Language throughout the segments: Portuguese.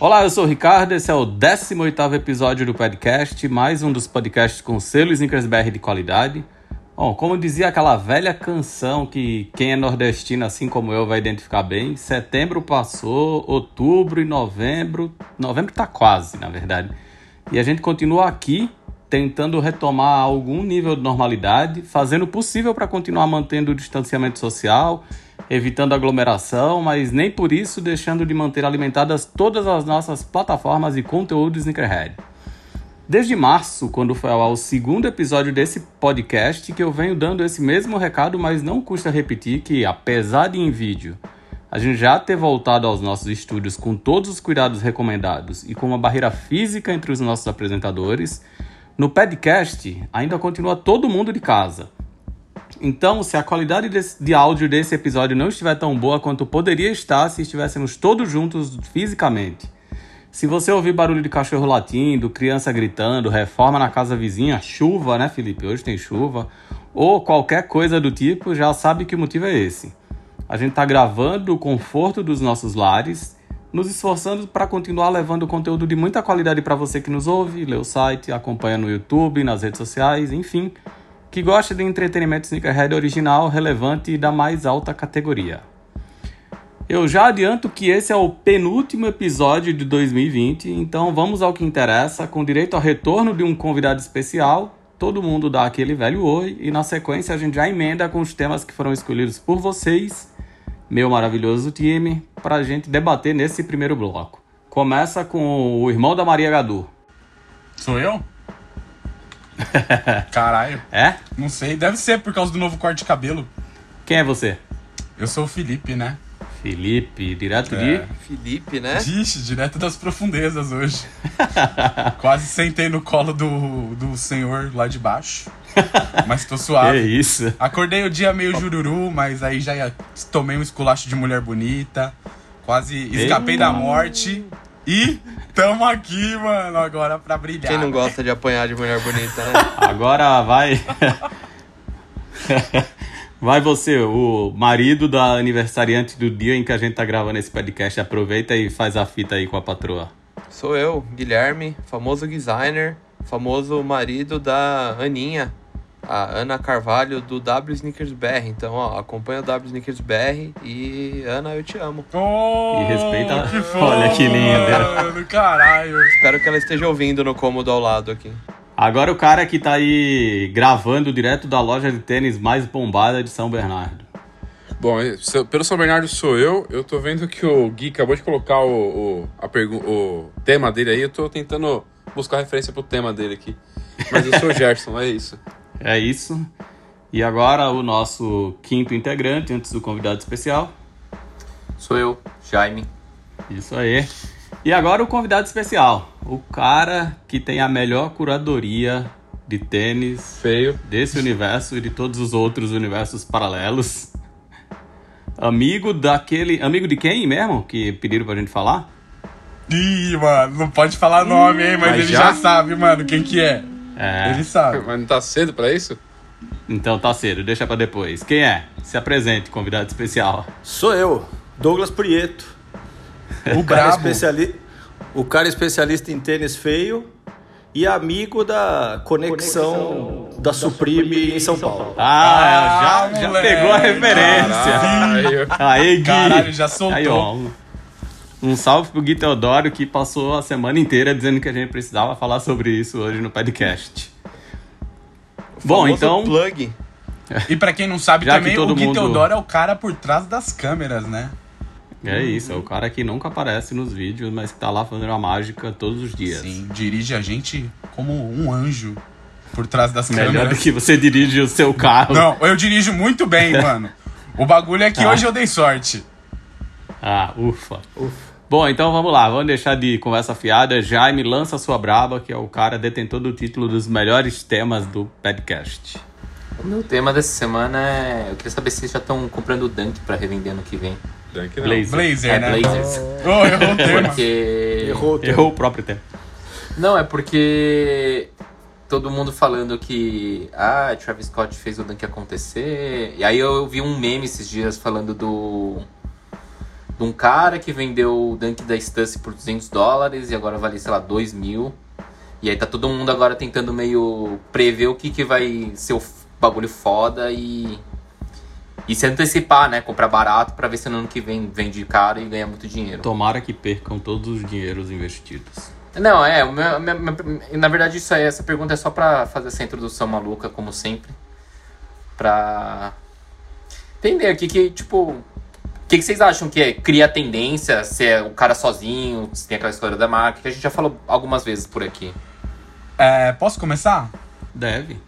Olá, eu sou o Ricardo, esse é o 18º episódio do podcast, mais um dos podcasts com selo Snickers de qualidade. Bom, como dizia aquela velha canção que quem é nordestino assim como eu vai identificar bem, setembro passou, outubro e novembro, novembro tá quase, na verdade. E a gente continua aqui tentando retomar algum nível de normalidade, fazendo o possível para continuar mantendo o distanciamento social, evitando aglomeração, mas nem por isso deixando de manter alimentadas todas as nossas plataformas e conteúdo Sneakerhead. Desde março, quando foi ao segundo episódio desse podcast, que eu venho dando esse mesmo recado, mas não custa repetir que, apesar de em vídeo a gente já ter voltado aos nossos estúdios com todos os cuidados recomendados e com uma barreira física entre os nossos apresentadores, no podcast ainda continua todo mundo de casa. Então, se a qualidade de áudio desse episódio não estiver tão boa quanto poderia estar se estivéssemos todos juntos fisicamente, se você ouvir barulho de cachorro latindo, criança gritando, reforma na casa vizinha, chuva, né, Felipe? Hoje tem chuva, ou qualquer coisa do tipo, já sabe que o motivo é esse. A gente está gravando o conforto dos nossos lares, nos esforçando para continuar levando conteúdo de muita qualidade para você que nos ouve, lê o site, acompanha no YouTube, nas redes sociais, enfim que gosta de entretenimento sneakerhead original, relevante e da mais alta categoria. Eu já adianto que esse é o penúltimo episódio de 2020, então vamos ao que interessa, com direito ao retorno de um convidado especial. Todo mundo dá aquele velho oi e na sequência a gente já emenda com os temas que foram escolhidos por vocês, meu maravilhoso time, para a gente debater nesse primeiro bloco. Começa com o irmão da Maria Gadu. Sou eu? Caralho. É? Não sei, deve ser por causa do novo corte de cabelo. Quem é você? Eu sou o Felipe, né? Felipe, direto de. É. Felipe, né? Vixe, direto das profundezas hoje. Quase sentei no colo do, do senhor lá de baixo. Mas tô suave. Que isso? Acordei o dia meio jururu, mas aí já tomei um esculacho de mulher bonita. Quase escapei da morte. E tamo aqui, mano, agora pra brilhar. Quem não gosta de apanhar de mulher bonita, né? Agora vai. Vai você, o marido da aniversariante do dia em que a gente tá gravando esse podcast. Aproveita e faz a fita aí com a patroa. Sou eu, Guilherme, famoso designer, famoso marido da Aninha, a Ana Carvalho do W Sneakers BR. Então, ó, acompanha o W Sneakers BR e Ana, eu te amo. Oh, E respeita- Que fofo, Olha que linda. Caralho. Espero que ela esteja ouvindo no cômodo ao lado aqui. Agora o cara que tá aí gravando direto da loja de tênis mais bombada de São Bernardo. Bom, pelo São Bernardo sou eu. Eu tô vendo que o Gui acabou de colocar o, o, o tema dele aí. Eu tô tentando buscar referência pro tema dele aqui. Mas eu sou o Gerson, é isso. É isso. E agora o nosso quinto integrante, antes do convidado especial. Sou eu, Jaime. Isso aí. E agora o convidado especial. O cara que tem a melhor curadoria de tênis Feio. desse universo e de todos os outros universos paralelos. Amigo daquele. Amigo de quem mesmo? Que pediram pra gente falar? Ih, mano, não pode falar nome, hein? Mas, mas ele já? já? sabe, mano, quem que é. É. Ele sabe. Mas não tá cedo pra isso? Então tá cedo, deixa pra depois. Quem é? Se apresente, convidado especial. Sou eu, Douglas Prieto. O cara, especiali... o cara especialista em tênis feio e amigo da conexão, da Supreme em São Paulo. Ah, Ah, já, já pegou a referência. Caralho. Aí, Gui. Caralho, já soltou. Aí, ó. Um salve pro Gui Teodoro que passou a semana inteira dizendo que a gente precisava falar sobre isso hoje no podcast. Bom, então. Plug. E pra quem não sabe também, todo o Gui mundo- Teodoro é o cara por trás das câmeras, né? É isso, é o cara que nunca aparece nos vídeos, mas que tá lá fazendo a mágica todos os dias. Sim, dirige a gente como um anjo por trás das Melhor do câmeras. que você dirige o seu carro. Não, eu dirijo muito bem, mano. O bagulho é que Ah. hoje eu dei sorte. Ah, ufa. Bom, então vamos lá, vamos deixar de conversa fiada. Jaime lança a sua braba, que é o cara detentor do título dos melhores temas do podcast. O meu tema dessa semana é. Eu queria saber se vocês já estão comprando o Dunk pra revender ano que vem. Dunk não. Blazer. Blazer, É, né? Blazers. Oh, errou o tema. Porque. Errou o tempo. Errou o próprio tempo. Não, é porque. Todo mundo falando que. Ah, Travis Scott fez o Dunk acontecer. E aí eu vi um meme esses dias falando do. De um cara que vendeu o Dunk da Stussy por 200 dólares e agora vale, sei lá, 2 mil. E aí tá todo mundo agora tentando meio prever o que, que vai ser o bagulho foda e. E se antecipar, né? Comprar barato pra ver se no ano que vem vende caro e ganha muito dinheiro. Tomara que percam todos os dinheiros investidos. Não, é, meu- na verdade isso aí, essa pergunta é só pra fazer essa introdução maluca, como sempre. Pra entender aqui que, tipo, o que, que vocês acham que é? Cria tendência, se é o cara sozinho, se tem aquela história da marca, que a gente já falou algumas vezes por aqui. É, posso começar? Deve.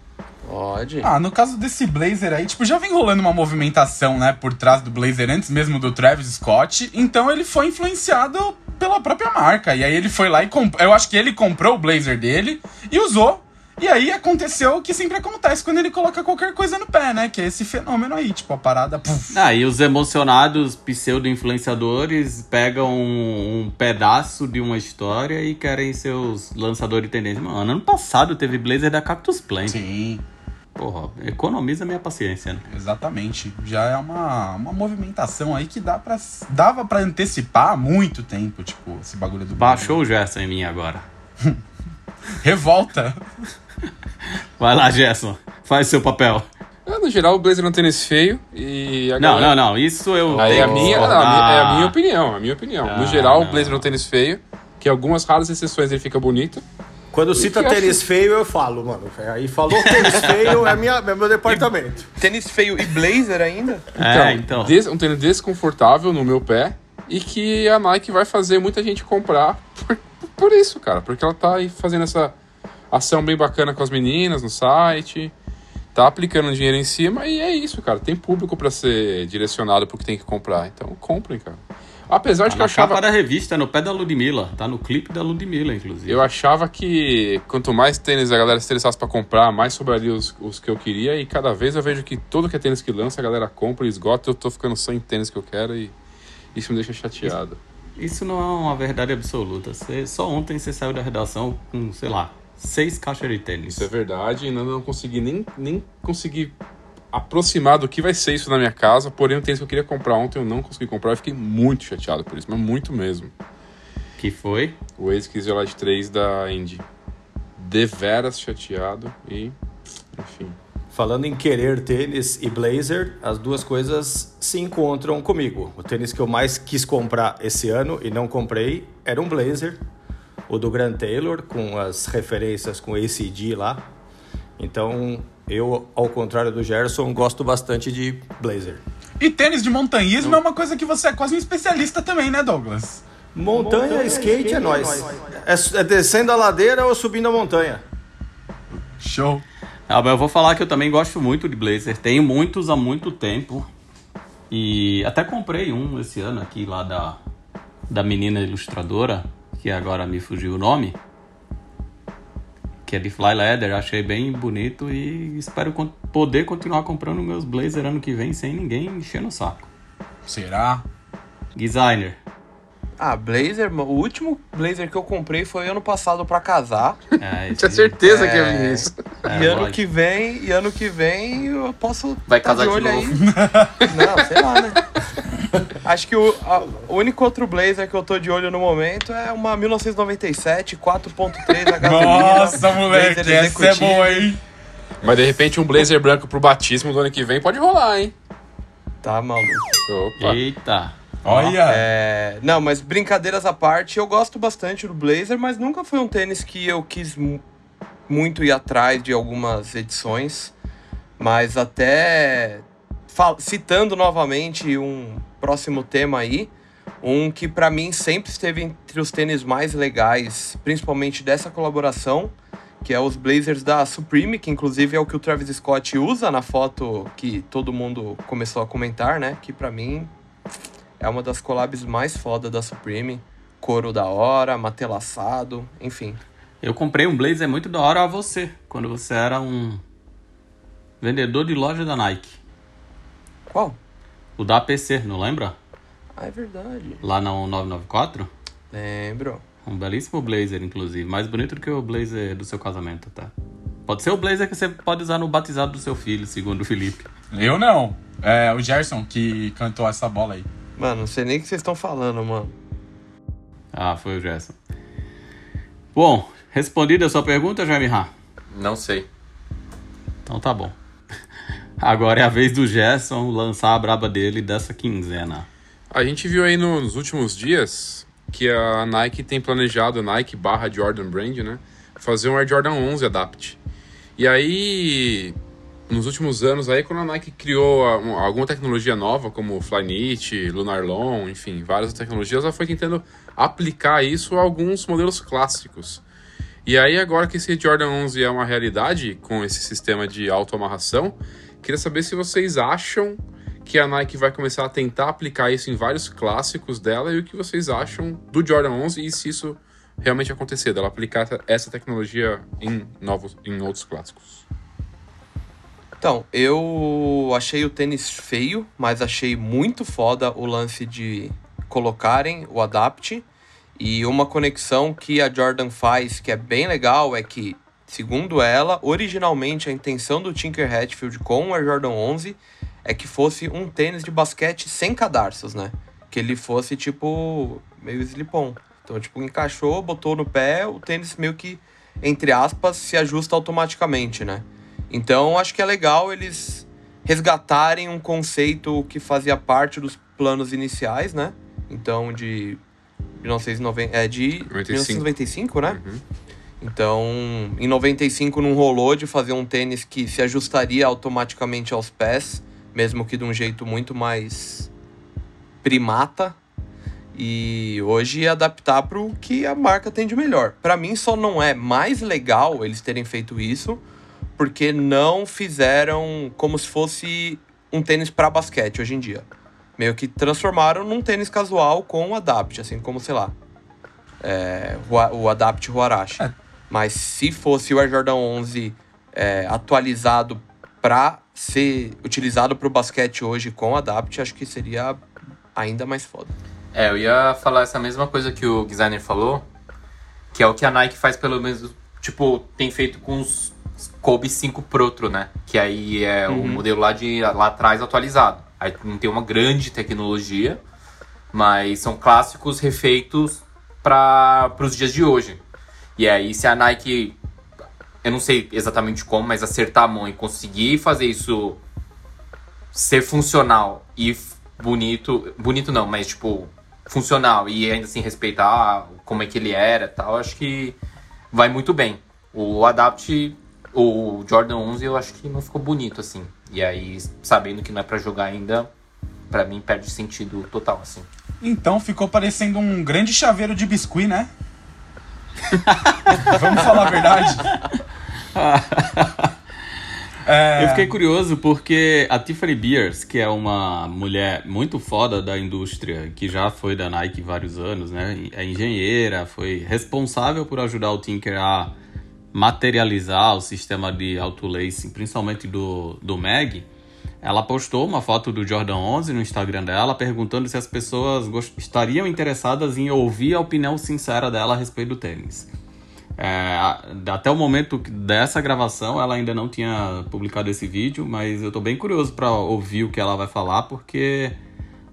Pode. Ah, no caso desse Blazer aí, tipo, já vem rolando uma movimentação, né, por trás do Blazer antes mesmo do Travis Scott. Então ele foi influenciado pela própria marca. E aí ele foi lá e comprou. Eu acho que ele comprou o Blazer dele e usou. E aí aconteceu o que sempre acontece quando ele coloca qualquer coisa no pé, né? Que é esse fenômeno aí, tipo, a parada. Puf. Ah, e os emocionados pseudo-influenciadores pegam um, um pedaço de uma história e querem ser os lançadores de tendência. Mano, ano passado teve Blazer da Cactus Plant. Sim, Porra, economiza minha paciência, né? exatamente. Já é uma, uma movimentação aí que dá pra, dava pra antecipar há muito tempo, tipo, esse bagulho do Baixou o Gerson em mim agora. Revolta. Vai lá, Gerson. Faz seu papel. Ah, no geral, o Blazer é um tênis feio e Não, galera... não, não. Isso eu. Aí tenho a minha, não, é a minha opinião, a minha opinião. Ah, no geral, não. o Blazer é um tênis feio, que algumas raras exceções ele fica bonito. Quando cita acha- tênis feio, eu falo, mano. Aí falou tênis feio, é, minha, é meu departamento. Tênis feio e blazer ainda? É, então. des- um tênis desconfortável no meu pé e que a Nike vai fazer muita gente comprar por, por isso, cara. Porque ela tá aí fazendo essa ação bem bacana com as meninas no site, tá aplicando dinheiro em cima e é isso, cara. Tem público pra ser direcionado pro que tem que comprar. Então comprem, cara. Apesar de Tá que eu na capa achava. da revista, no pé da Ludmilla. Tá no clipe da Ludmilla, inclusive. Eu achava que quanto mais tênis a galera se interessasse pra comprar, mais sobraria os, os que eu queria. E cada vez eu vejo que todo que é tênis que lança, a galera compra e esgota. Eu tô ficando sem tênis que eu quero e isso me deixa chateado. Isso não é uma verdade absoluta. Você- só ontem você saiu da redação com, sei lá, seis caixas de tênis. Isso é verdade. E ainda não consegui nem, nem conseguir aproximar do que vai ser isso na minha casa. Porém, o tênis que eu queria comprar ontem eu não consegui comprar. Eu fiquei muito chateado por isso, mas muito mesmo. Que foi? O ASICS Elite 3 da Indy. Deveras chateado e. Enfim. Falando em querer tênis e blazer, as duas coisas se encontram comigo. O tênis que eu mais quis comprar esse ano e não comprei era um blazer, o do Grant Taylor, com as referências com ACD lá. Então, eu, ao contrário do Gerson, gosto bastante de blazer. E tênis de montanhismo é uma coisa que você é quase um especialista também, né, Douglas? Montanha, skate, é nóis. É, é descendo a ladeira ou subindo a montanha. Show. Ah, mas eu vou falar que eu também gosto muito de blazer. Tenho muitos há muito tempo. E até comprei um esse ano aqui lá da, da menina ilustradora, que agora me fugiu o nome. Que é de Fly Leather. Achei bem bonito e espero con- poder continuar comprando meus blazer ano que vem sem ninguém enchendo o saco. Será? Designer. Ah, blazer, o último blazer que eu comprei foi ano passado pra casar. É, Tinha certeza que ia vir isso. é, e ano lógico. que vem, e ano que vem eu posso Vai tá casar de olho novo. aí. Não, sei lá, né? Acho que o, a- o único outro blazer que eu tô de olho no momento é uma 1997 4.3 a gasolina. Nossa, moleque, essa é boa, hein? Mas de repente um blazer branco pro batismo do ano que vem pode rolar, hein? Tá maluco. Opa. Eita. Olha! É, não, mas brincadeiras à parte, eu gosto bastante do Blazer, mas nunca foi um tênis que eu quis mu- muito ir atrás de algumas edições. Mas até citando novamente um próximo tema aí, um que pra mim sempre esteve entre os tênis mais legais, principalmente dessa colaboração, que é os Blazers da Supreme, que inclusive é o que o Travis Scott usa na foto que todo mundo começou a comentar, né? Que pra mim é uma das collabs mais foda da Supreme. Couro da hora, matelaçado, enfim. Eu comprei um blazer muito da hora a você, quando você era um vendedor de loja da Nike. Qual? O da APC, não lembra? Ah, é verdade. Lá na 994? Lembro. Um belíssimo blazer, inclusive. Mais bonito do que o blazer do seu casamento, tá? Pode ser o blazer que você pode usar no batizado do seu filho, segundo o Felipe. Eu não. É o Gerson que cantou essa bola aí. Mano, não sei nem o que vocês estão falando, mano. Ah, foi o Gerson. Bom, respondida a sua pergunta, Jaime Ha? Não sei. Então tá bom. Agora é a vez do Gerson lançar a braba dele dessa quinzena. A gente viu aí nos últimos dias que a Nike tem planejado, Nike barra Jordan Brand, né? Fazer um Air Jordan 11 Adapt. E aí, nos últimos anos aí, quando a Nike criou um- alguma tecnologia nova, como Flyknit, Lunarlon, enfim, várias tecnologias, ela foi tentando aplicar isso a alguns modelos clássicos. E aí, agora que esse Jordan 11 é uma realidade, com esse sistema de autoamarração, queria saber se vocês acham que a Nike vai começar a tentar aplicar isso em vários clássicos dela e o que vocês acham do Jordan 11 e se isso realmente acontecer, dela aplicar essa- tecnologia em novos, em outros clássicos. Então, eu achei o tênis feio, mas achei muito foda o lance de colocarem o Adapt. E uma conexão que a Jordan faz que é bem legal é que, segundo ela, originalmente a intenção do Tinker Hatfield com o Air Jordan 11 é que fosse um tênis de basquete sem cadarços, né? Que ele fosse tipo meio slip-on. Então, tipo, encaixou, botou no pé, o tênis meio que, entre aspas, se ajusta automaticamente, né? Então, acho que é legal eles resgatarem um conceito que fazia parte dos planos iniciais, né? Então, de 1990, é de 95. 1995, né? Uhum. Então, em 95 não rolou de fazer um tênis que se ajustaria automaticamente aos pés, mesmo que de um jeito muito mais primata. E hoje adaptar para o que a marca tem de melhor. Para mim só não é mais legal eles terem feito isso, porque não fizeram como se fosse um tênis para basquete hoje em dia. Meio que transformaram num tênis casual com o Adapt, assim como, sei lá, é, o- o Adapt Huarashi. É. Mas se fosse o Air Jordan 11 é, atualizado para ser utilizado para o basquete hoje com o Adapt, acho que seria ainda mais foda. É, eu ia falar essa mesma coisa que o designer falou, que é o que a Nike faz pelo menos, tipo, tem feito com os Kobe 5 Protro, né? Que aí é o modelo lá, de, lá atrás atualizado. Aí não tem uma grande tecnologia, mas são clássicos refeitos para os dias de hoje. E aí se a Nike, eu não sei exatamente como, mas acertar a mão e conseguir fazer isso ser funcional e bonito, bonito não, mas tipo funcional e ainda assim respeitar como é que ele era, tal, acho que vai muito bem. O Adapt, o Jordan 11, eu acho que não ficou bonito assim. E aí, sabendo que não é pra jogar ainda, pra mim perde sentido total assim. Então ficou parecendo um grande chaveiro de biscuit, né? Vamos falar a verdade? É, Eu fiquei curioso porque a Tiffany Beers, que é uma mulher muito foda da indústria, que já foi da Nike vários anos, né? É engenheira, foi responsável por ajudar o Tinker a materializar o sistema de auto-lacing, principalmente do, do Mag. Ela postou uma foto do Jordan 11 no Instagram dela, perguntando se as pessoas estariam interessadas em ouvir a opinião sincera dela a respeito do tênis. É, até o momento dessa gravação, ela ainda não tinha publicado esse vídeo, mas eu tô bem curioso para ouvir o que ela vai falar, porque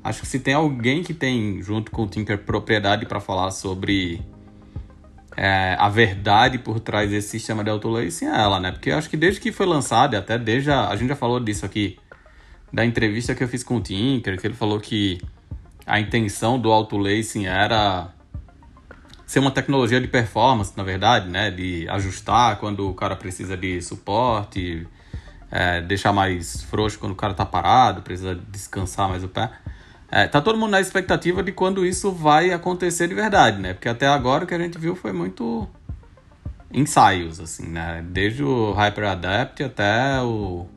acho que se tem alguém que tem, junto com o Tinker, propriedade para falar sobre é, a verdade por trás desse sistema de autolacing é ela, né? Porque acho que desde que foi lançado, até desde a, a gente já falou disso aqui, da entrevista que eu fiz com o Tinker, que ele falou que a intenção do auto lacing era ser uma tecnologia de performance, na verdade, né? De ajustar quando o cara precisa de suporte, é, deixar mais frouxo quando o cara tá parado, precisa descansar mais o pé. É, tá todo mundo na expectativa de quando isso vai acontecer de verdade, né? Porque até agora o que a gente viu foi muito ensaios, assim, né? Desde o Hyper Adapt até o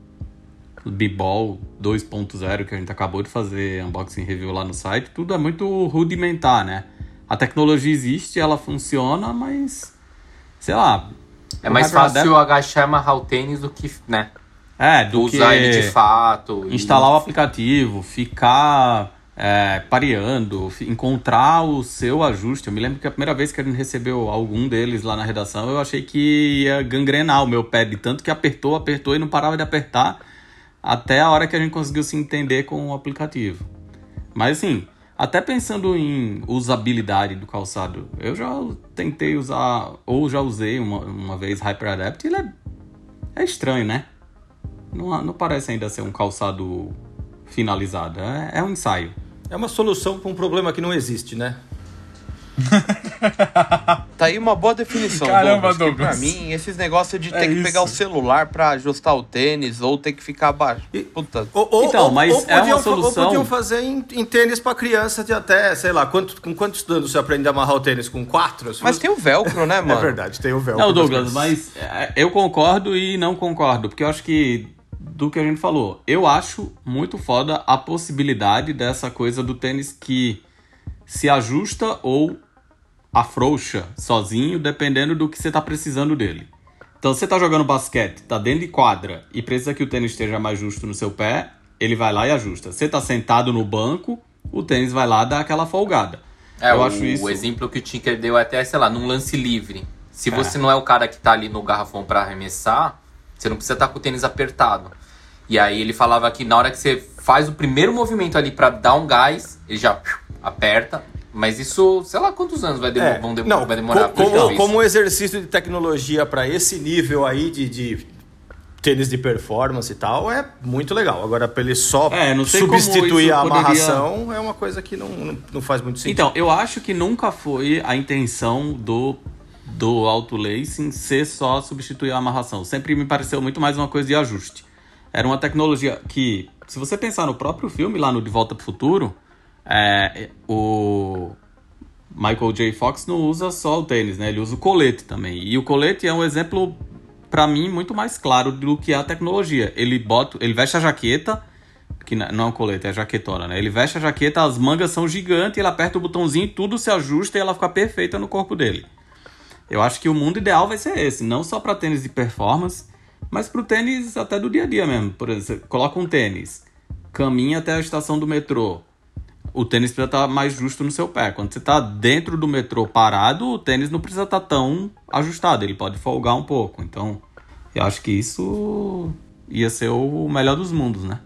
B-Ball 2.0 que a gente acabou de fazer unboxing review lá no site, tudo é muito rudimentar, né? A tecnologia existe, ela funciona, mas sei lá. É mais fácil agachar e amarrar o tênis do que, né? É, do usar que ele de fato. e- instalar o aplicativo, ficar é, pareando, encontrar o seu ajuste. Eu me lembro que a primeira vez que a gente recebeu algum deles lá na redação, eu achei que ia gangrenar o meu pé, de tanto que apertou, apertou e não parava de apertar, até a hora que a gente conseguiu se entender com o aplicativo. Mas assim, até pensando em usabilidade do calçado, eu já tentei usar, ou já usei uma, uma vez Hyper Adapt, e ele é, é estranho, né? Não, não parece ainda ser um calçado finalizado, é, é um ensaio. É uma solução para um problema que não existe, né? Tá aí uma boa definição, Caramba, Douglas. Douglas. Pra mim, esses negócios de É ter que isso. pegar o celular pra ajustar o tênis ou ter que ficar abaixo. E- Puta. Ou, ou- Então, ou- mas ou é uma podiam fa- solução- Ou podiam fazer em, em tênis para criança de até, sei lá, quanto, com quantos anos você aprende a amarrar o tênis? Com quatro? Se Mas tem o velcro, né, É mano? verdade, tem o véu. Não, Douglas, mas é, eu concordo e não concordo, porque eu acho que do que a gente falou, eu acho muito foda a possibilidade dessa coisa do tênis que se ajusta ou afrouxa sozinho, dependendo do que você tá precisando dele. Então, você tá jogando basquete, tá dentro de quadra e precisa que o tênis esteja mais justo no seu pé, ele vai lá e ajusta. Você tá sentado no banco, o tênis vai lá dar aquela folgada. É, eu o, acho isso. o exemplo que o Tinker deu é até, sei lá, num lance livre. Se você não é o cara que tá ali no garrafão pra arremessar, você não precisa estar com o tênis apertado. E aí ele falava que na hora que você faz o primeiro movimento ali pra dar um gás, ele já aperta. Mas isso, sei lá quantos anos vai, demo- É, vão de- não, vai demorar co- como, como um exercício de tecnologia para esse nível aí de, de tênis de performance e tal, é muito legal. Agora, para ele só É, substituir a poderia- amarração, é uma coisa que não, não, não faz muito sentido. Então, eu acho que nunca foi a intenção do, do auto lacing ser só substituir a amarração. Sempre me pareceu muito mais uma coisa de ajuste. Era uma tecnologia que, se você pensar no próprio filme, lá no De Volta para o Futuro, é, o Michael J. Fox não usa só o tênis, né? Ele usa o colete também. E o colete é um exemplo, para mim, muito mais claro do que a tecnologia. Ele bota, ele veste a jaqueta, que não é um colete, é jaquetona, né? Ele veste a jaqueta, as mangas são gigantes, ele aperta o botãozinho, tudo se ajusta e ela fica perfeita no corpo dele. Eu acho que o mundo ideal vai ser esse, não só para tênis de performance, mas para o tênis até do dia a dia mesmo. Por exemplo, você coloca um tênis, caminha até a estação do metrô. O tênis precisa estar mais justo no seu pé. Quando você está dentro do metrô parado, o tênis não precisa estar tão ajustado, ele pode folgar um pouco. Então, eu acho que isso ia ser o melhor dos mundos, né?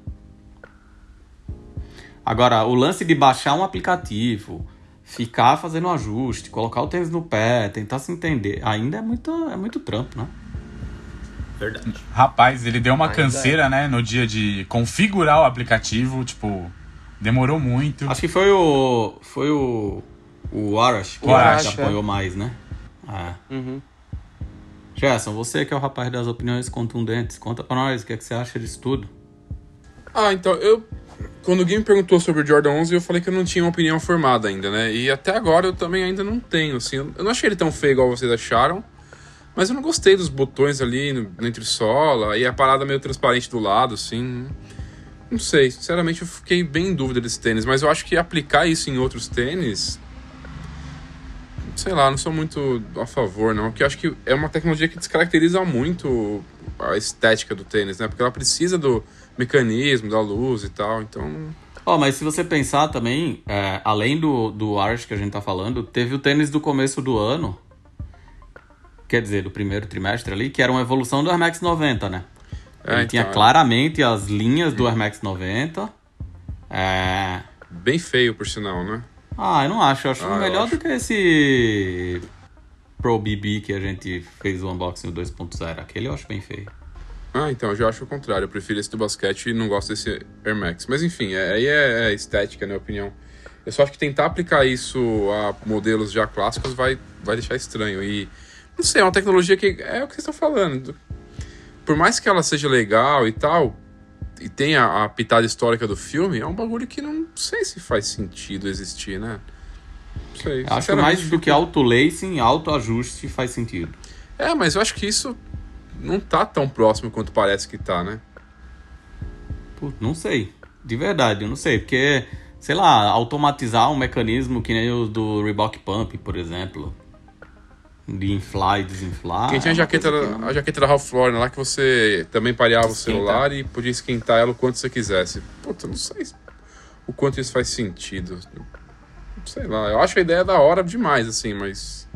Agora, o lance de baixar um aplicativo, ficar fazendo um ajuste, colocar o tênis no pé, tentar se entender, ainda é muito, é muito trampo, né? Verdade. Rapaz, ele deu uma Ainda canseira, né, no dia de configurar o aplicativo, tipo, demorou muito. Acho que foi o. Foi o. O Arash que O Arash, que apoiou mais, né? É. Uhum. Gerson, você que é o rapaz das opiniões contundentes, conta pra nós o que, é que você acha disso tudo. Ah, então, eu. Quando o Gui me perguntou sobre o Jordan 11, eu falei que eu não tinha uma opinião formada ainda, né? E até agora eu também ainda não tenho, assim. Eu não achei ele tão feio igual vocês acharam, mas eu não gostei dos botões ali no, na entressola e a parada meio transparente do lado, assim. Não sei, sinceramente eu fiquei bem em dúvida desse tênis, mas eu acho que aplicar isso em outros tênis. Sei lá, não sou muito a favor, não. Porque eu acho que é uma tecnologia que descaracteriza muito a estética do tênis, né? Porque ela precisa do mecanismo, da luz e tal, então. Ó, mas se você pensar também, é, além do, do Arash que a gente tá falando, teve o tênis do começo do ano, quer dizer, do primeiro trimestre ali, que era uma evolução do Air Max 90, né? É, Ele tinha então, é. claramente as linhas do Air Max 90. É... Bem feio, por sinal, né? Ah, eu não acho. Eu acho Ah, eu melhor acho. do que esse Pro BB que a gente fez o unboxing do 2.0. Aquele eu acho bem feio. Ah, então, eu já acho o contrário. Eu prefiro esse do basquete e não gosto desse Air Max. Mas enfim, é- aí é, é estética, na minha opinião. Eu só acho que tentar aplicar isso a modelos já clássicos vai, vai deixar estranho. E não sei, é uma tecnologia que é o que vocês estão falando. Por mais que ela seja legal e tal, e tenha a pitada histórica do filme, é um bagulho que não sei se faz sentido existir, né? Não sei. Acho que mais do que auto-lacing, auto-ajuste faz sentido. É, mas eu acho que isso não tá tão próximo quanto parece que tá, né? Pô, não sei. De verdade, eu não sei. Porque, sei lá, automatizar um mecanismo que nem o do Reebok Pump, por exemplo. De inflar e desinflar. Quem tinha a jaqueta, a jaqueta da Ralph Lauren lá que você também pareava o celular e podia esquentar ela o quanto você quisesse. Puta, não sei se- o quanto isso faz sentido. Sei lá, eu acho a ideia da hora demais, assim, mas.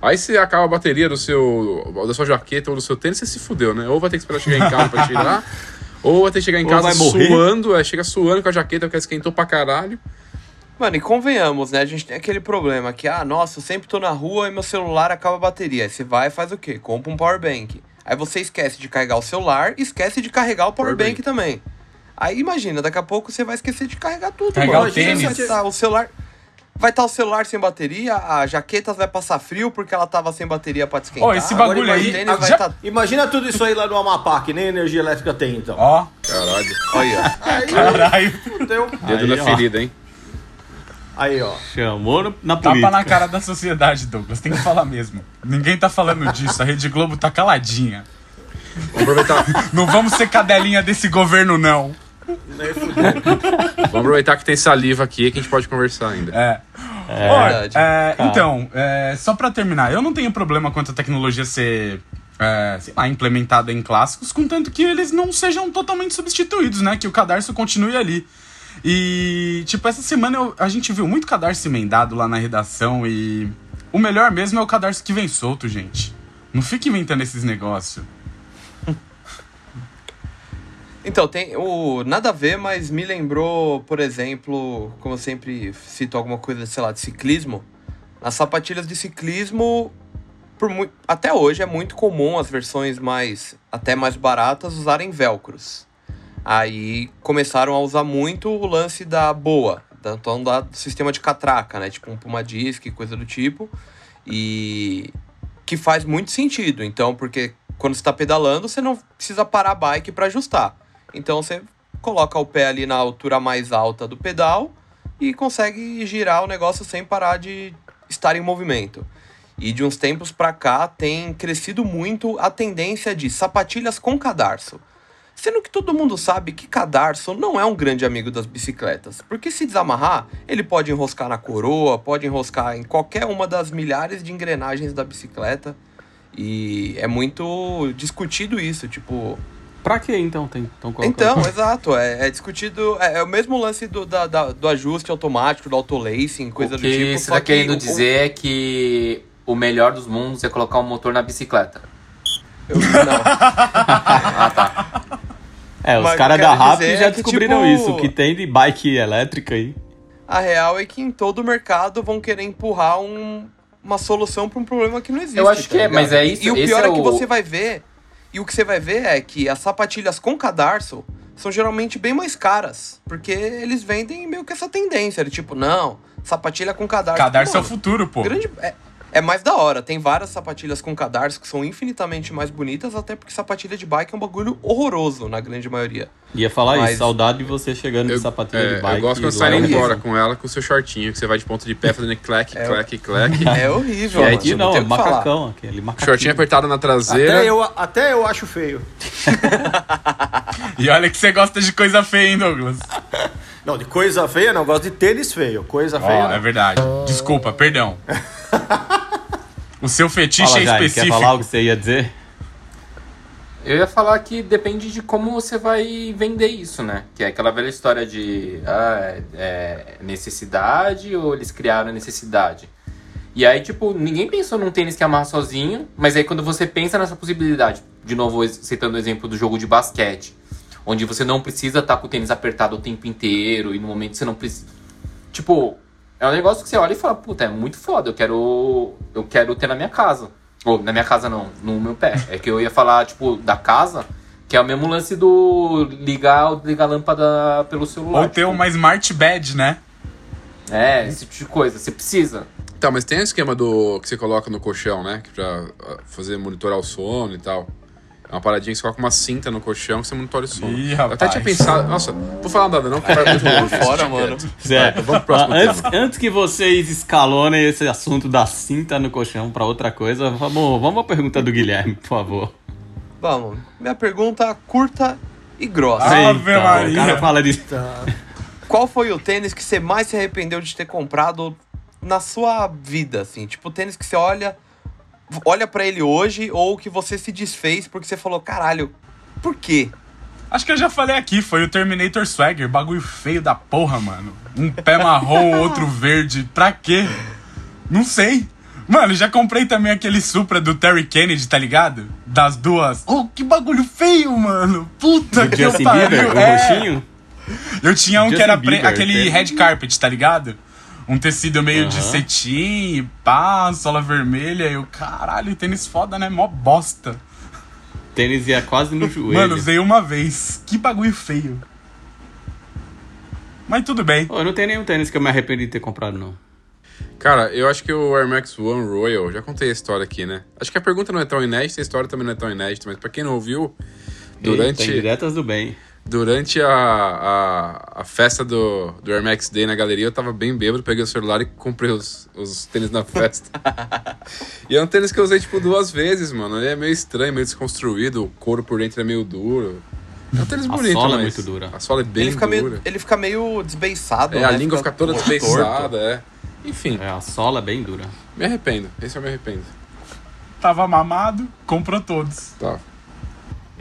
Aí se acaba a bateria do seu, da sua jaqueta ou do seu tênis, você se fudeu, né? Ou vai ter que esperar chegar em casa pra tirar, ou vai ter que chegar em Ou casa suando, é, chega suando com a jaqueta porque esquentou pra caralho. Mano, e convenhamos, né? A gente tem aquele problema que, ah, nossa, eu sempre tô na rua e meu celular acaba a bateria. Aí você vai e faz o quê? Compra um power bank. Aí você esquece de carregar o celular e esquece de carregar o power, Power bank, também. Aí imagina, daqui a pouco você vai esquecer de carregar tudo, Carregar mano. o tênis. Vai tá, o celular. Vai estar o celular sem bateria, a jaqueta vai passar frio porque ela tava sem bateria pra te esquentar. Ó, esse Agora bagulho o aí- vai já- tá- Imagina tudo isso aí lá no Amapá, que nem energia elétrica tem, então. Ó, Caralho. Olha, Aí, caralho. fudeu. Dedo Aí, na ó. ferida, hein? Aí, ó. Chamou na Tapa política. na cara da sociedade, Douglas. Tem que falar mesmo. Ninguém tá falando disso. A Rede Globo tá caladinha. Vamos aproveitar, Não vamos ser cadelinha desse governo, não. Fudeu. vamos aproveitar que tem saliva aqui que a gente pode conversar ainda. É. é é, então, é, só pra terminar, eu não tenho problema quanto a tecnologia ser, é, sei lá, implementada em clássicos, contanto que eles não sejam totalmente substituídos, né? Que o cadarço continue ali. E, tipo, essa semana eu- a gente viu muito cadarço emendado lá na redação e o melhor mesmo é o cadarço que vem solto, gente. Não fique inventando esses negócios. Então, tem o nada a ver, mas me lembrou, por exemplo, como eu sempre cito alguma coisa, sei lá, de ciclismo. Nas sapatilhas de ciclismo, por até hoje é muito comum as versões mais até mais baratas usarem velcros. Aí começaram a usar muito o lance da boa, então da, do sistema de catraca, né? Tipo um Puma Disc, coisa do tipo. E que faz muito sentido. Então, porque quando você está pedalando, você não precisa parar a bike para ajustar. Então você coloca o pé ali na altura mais alta do pedal e consegue girar o negócio sem parar de estar em movimento. E de uns tempos pra cá tem crescido muito a tendência de sapatilhas com cadarço. Sendo que todo mundo sabe que cadarço não é um grande amigo das bicicletas, porque se desamarrar, ele pode enroscar na coroa, pode enroscar em qualquer uma das milhares de engrenagens da bicicleta. E é muito discutido isso, tipo, Pra que então tem tão colocando? então, exato. É, é discutido. É, é o mesmo lance do, da- da- do ajuste automático, do auto-lacing, coisa o do que tipo. você só tá que querendo o- dizer é que o melhor dos mundos é colocar um motor na bicicleta. eu- não. Ah, tá. É, os caras da RAP já é que, descobriram tipo, isso, o que tem de bike elétrica aí. A real é que em todo o mercado vão querer empurrar um- uma solução para um problema que não existe. Eu acho tá que é, ligado? mas é isso- E o pior é é, que o- você vai ver. E o que você vai ver é que as sapatilhas com cadarço são geralmente bem mais caras. Porque eles vendem meio que essa tendência. De tipo, não, sapatilha com cadarço. Cadarço é o futuro, pô. Grande, é, é mais da hora. Tem várias sapatilhas com cadarço que são infinitamente mais bonitas, até porque sapatilha de bike é um bagulho horroroso na grande maioria. Ia falar Mas- isso, saudade de você chegando de Eu, sapatilha é, de bike. eu gosto quando lá sai na indo rua. embora com ela, com o seu shortinho, que você vai de ponta de pé fazendo clack, É, clack, clack. É horrível. E mano, aqui não, é falar. macacão, aquele macaquinho. Shortinho apertado na traseira. Até eu, até eu acho feio. E olha que você gosta de coisa feia, hein, Douglas? Não, de coisa feia não, eu gosto de tênis feio. Coisa Ó, feia. é não. verdade. Desculpa, perdão. O seu fetiche Fala, é quer específico. falar o que você ia dizer? Eu ia falar que depende de como você vai vender isso, né? Que é aquela velha história de ah, é- é necessidade ou eles criaram a necessidade. E aí, tipo, ninguém pensou num tênis que amarra sozinho, mas aí quando você pensa nessa possibilidade, de novo citando o exemplo do jogo de basquete, onde você não precisa estar com o tênis apertado o tempo inteiro e no momento você não precisa. Tipo, é um negócio que você olha e fala, puta, é muito foda, eu quero. Eu quero ter na minha casa. Ou na minha casa não, no meu pé. É que eu ia falar, tipo, da casa, que é o mesmo lance do ligar ou desligar a lâmpada pelo celular. Ou ter tipo, uma smart bed, né? É, esse tipo de coisa. Você precisa. Tá, mas tem o esquema do que você coloca no colchão, né? Que pra ah, fazer monitorar o sono e tal. É uma paradinha que você coloca uma cinta no colchão que você monitora o sono. Ih, Eu até rapaz. tinha pensado. Nossa, vou falar nada, não, porque vai muito longe. Fora, mano. Zé, vamos pro próximo antes, tema. antes que vocês escalonem esse assunto da cinta no colchão pra outra coisa, vamos, vamos à pergunta do Guilherme, por favor. Vamos. Minha pergunta curta e grossa. Ah, Ave Maria. O cara fala disso. Qual foi o tênis que você mais se arrependeu de ter comprado na sua vida, assim? Tipo, o tênis que você olha, olha para ele hoje ou que você se desfez porque você falou, caralho, por quê? Acho que eu já falei aqui, foi o Terminator Swagger, bagulho feio da porra, mano. Um pé marrom, outro verde, pra quê? Não sei. Mano, já comprei também aquele Supra do Terry Kennedy, tá ligado? Das duas. Oh, que bagulho feio, mano. Puta Do que Justin pariu. Bieber, o É. roxinho. Eu tinha um Justin que era Bieber, aquele tem. red carpet, tá ligado? Um tecido meio de Aham. cetim, pá, sola vermelha. E eu, caralho, tênis foda, né? Mó bosta. Tênis ia quase no joelho. Mano, usei uma vez. Que bagulho feio. Mas tudo bem. Pô, eu não tenho nenhum tênis que eu me arrependi de ter comprado, não. Cara, eu acho que o Air Max One Royal, já contei a história aqui, né? Acho que a pergunta não é tão inédita, a história também não é tão inédita, mas pra quem não ouviu, durante, Eita, diretas do bem. Durante a, a, a festa do, do Air Max Day na galeria, eu tava bem bêbado, peguei o celular e comprei os, os tênis na festa. e é um tênis que eu usei, tipo, duas vezes, mano. Ele é meio estranho, meio desconstruído, o couro por dentro é meio duro. É um tênis A bonito, sola é mas muito dura. A sola é bem ele, fica dura. meio, ele fica meio desbeiçado, É, né? a língua fica toda torto. desbeiçada, é. Enfim, É, a sola é bem dura. me arrependo. Esse eu me arrependo. Tava mamado, comprou todos. Tá.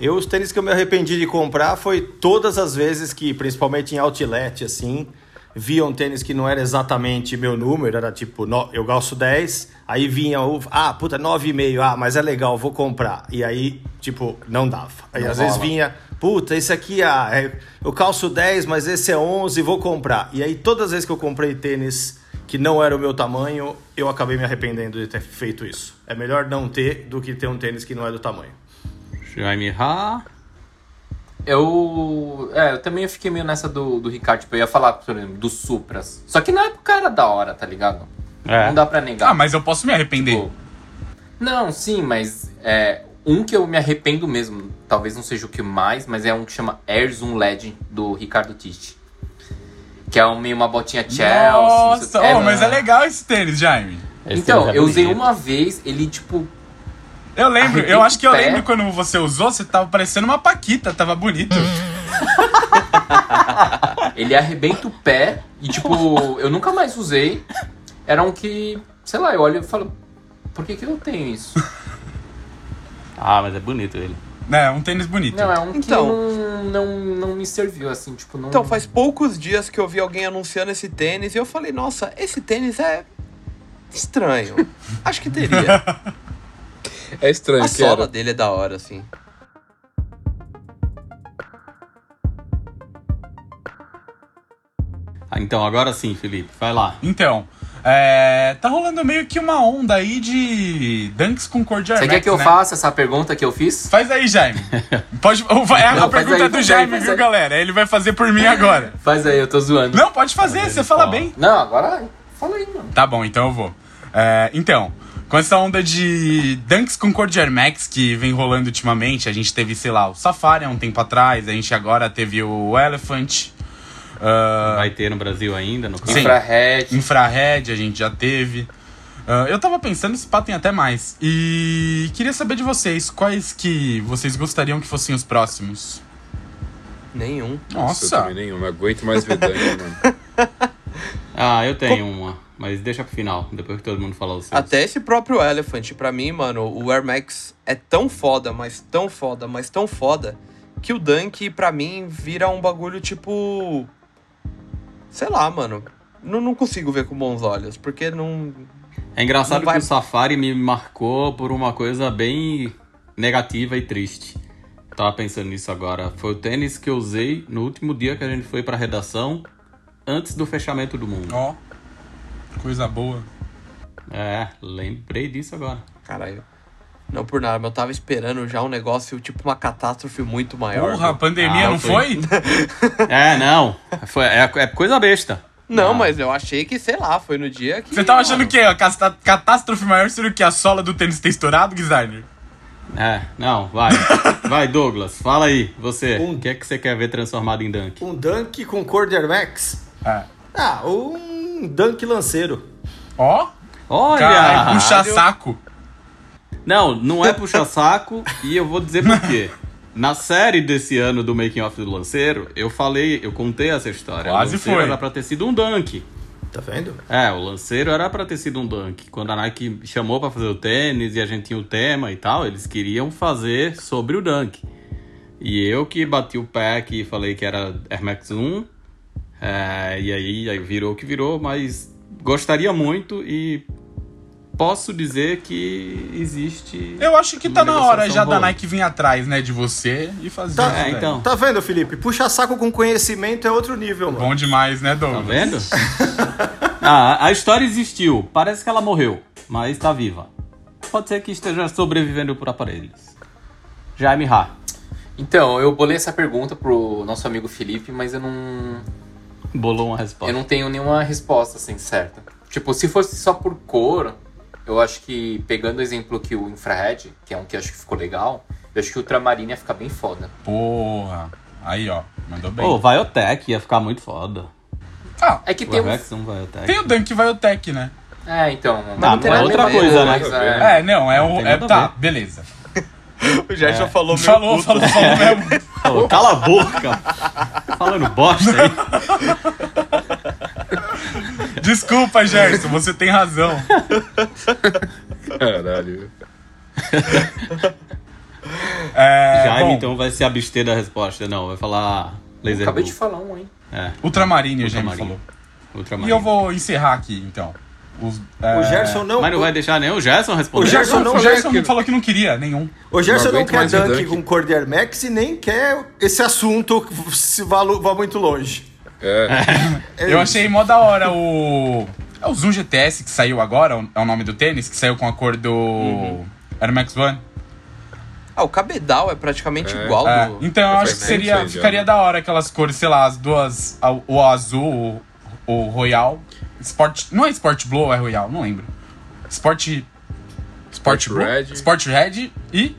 Eu, os tênis que eu me arrependi de comprar foi todas as vezes que, principalmente em outlet, assim, via um tênis que não era exatamente meu número, era tipo, no, eu calço 10, aí vinha o, ah, puta, 9,5, ah, mas é legal, vou comprar. E aí, tipo, não dava. Aí Não às vezes rola. vinha, puta, esse aqui, ah, é, eu calço 10, mas esse é 11, vou comprar. E aí todas as vezes que eu comprei tênis que não era o meu tamanho, eu acabei me arrependendo de ter feito isso. É melhor não ter do que ter um tênis que não é do tamanho. Jaime Ha. Eu. É, eu também fiquei meio nessa do, do Ricardo. Tipo, eu ia falar, por exemplo, dos Supras. Só que na época era da hora, tá ligado? É. Não dá pra negar. Ah, mas eu posso me arrepender. Tipo, não, sim, mas é, um que eu me arrependo mesmo, talvez não seja o que mais, mas é um que chama Air Zoom Legend do Ricardo Tisti. Que é um- meio uma botinha Chelsea. Nossa, oh, mas é legal esse tênis, Jaime. Esse Então, tênis é eu usei uma vez, ele tipo. Eu lembro, eu acho que eu pé. lembro quando você usou, você tava parecendo uma paquita, tava bonito. Ele arrebenta o pé e, tipo, eu nunca mais usei. Era um que, sei lá, eu olho e falo, por que, que eu tenho isso? Ah, mas é bonito ele. É, um tênis bonito. Não, é um Então. que não, não, não me serviu, assim, tipo, não. Então, faz poucos dias que eu vi alguém anunciando esse tênis e eu falei, nossa, esse tênis é estranho. Acho que teria. É estranho A sola era. dele é da hora, assim. Ah, então, agora sim, Felipe, vai lá. Então, é, tá rolando meio que uma onda aí de dunks com cor de Você quer que eu né? faça essa pergunta que eu fiz? Faz aí, Jaime. Pode, é a Não, pergunta aí, do faz Jaime, aí, viu, aí. galera? Ele vai fazer por mim agora. Faz aí, eu tô zoando. Não, pode fazer, você fala. bem. Não, agora fala aí, mano. Tá bom, então eu vou. É, então, com essa onda de dunks com cor de Air Max que vem rolando ultimamente, a gente teve, sei lá, o Safari há um tempo atrás, a gente agora teve o Elephant. ah, Vai ter no Brasil ainda, no caso. Infrared. Infrared a gente já teve. Ah, eu tava pensando se pá tem até mais. E queria saber de vocês, quais que vocês gostariam que fossem os próximos? Nenhum. eu Nossa! também nenhum, não aguento mais ver Dunk, mano. Ah, eu tenho uma, mas deixa pro final, depois que todo mundo falar o seu. Até esse próprio Elephant, pra mim, mano, o Air Max é tão foda, mas tão foda, mas tão foda, que o Dunk, pra mim, vira um bagulho tipo. Sei lá, mano. Não, não consigo ver com bons olhos, porque não. É engraçado Não vai- que o Safari me marcou por uma coisa bem negativa e triste. Tava pensando nisso agora. Foi o tênis que eu usei no último dia que a gente foi pra redação, antes do fechamento do mundo. Ó, coisa boa. É, lembrei disso agora. Caralho. Não por nada, mas eu tava esperando já um negócio, tipo uma catástrofe muito maior. Porra, a viu? pandemia Ah, não foi. foi? É, não. Foi, é, é coisa besta. Não, Ah. mas eu achei que, sei lá, foi no dia que. Você tava achando que a catástrofe maior seria o que? A sola do tênis ter estourado, designer? É, não, vai. Vai, Douglas, fala aí, você. Um- O que é que você quer ver transformado em Dunk? Um Dunk com Cordier Max? É. Ah, um Dunk lanceiro. Ó, Olha! caralho, puxa saco. Não, não é puxa-saco e eu vou dizer por quê. Na série desse ano do Making Off do Lanceiro, eu falei, eu contei essa história. Quase o Lanceiro foi. era pra ter sido um Dunk. Tá vendo? É, o Lanceiro era pra ter sido um Dunk. Quando a Nike chamou pra fazer o tênis e a gente tinha o tema e tal, eles queriam fazer sobre o Dunk. E eu que bati o pé aqui e falei que era Air Max 1. É, e aí, aí virou o que virou, mas gostaria muito e posso dizer que existe. Eu acho que tá na hora já da rolando. Nike vir atrás, né, de você e fazer Tá, isso, É, então. Tá vendo, Felipe? Puxa saco com conhecimento é outro nível, mano. Bom demais, né, Tá Douglas? vendo? ah, a história existiu. Parece que ela morreu, mas tá viva. Pode ser que esteja sobrevivendo por aparelhos. Jaime Ha. Então, eu bolei essa pergunta pro nosso amigo Felipe, mas eu não. Bolou uma resposta. Eu não tenho nenhuma resposta assim certa. Tipo, se fosse só por cor, eu acho que, pegando o exemplo que o Infrared, que é um que eu acho que ficou legal, eu acho que o Ultramarine ia ficar bem foda. Porra. Aí, ó. Mandou bem. Pô, Viotech ia ficar muito foda. Ah, É que O tem. Rex um Viotech. tem o Dunk Viotech, né? É, então. Mas não tem é nada outra a ver, coisa, né? mas é. É, não, é Não o. É, tá, beleza. O Gerson falou meu Falou, puto. falou, falou mesmo. Pô, cala a boca! Falando bosta aí. Desculpa, Gerson, você tem razão. Caralho. É, Jaime, bom, então, vai se abster da resposta. Não, vai falar laser Acabei Bull. de falar um, hein? É, Ultramarine, a gente Ultramarine. falou. Ultramarine. E eu vou encerrar aqui, então. Os, é, O Gerson não. Mas não vai deixar nem o Gerson responder? O Gerson não- O Gerson falou que não queria nenhum. O Gerson Não não, quer Dunk Dunk. com Cordier Max e nem quer esse assunto se vá, vá muito longe. É. É Eu achei mó da hora o. É o Zoom GTS que saiu agora, é o nome do tênis, que saiu com a cor do Uhum. Air Max One. Ah, o cabedal é praticamente É. igual É, do. então eu acho que seria, já. ficaria da hora aquelas cores, sei lá, as duas. O azul, o, o Royal. Sport. Não é Sport Blue ou é Royal? Não lembro. Sport. Sport, Sport Blue, Red. Sport Red e.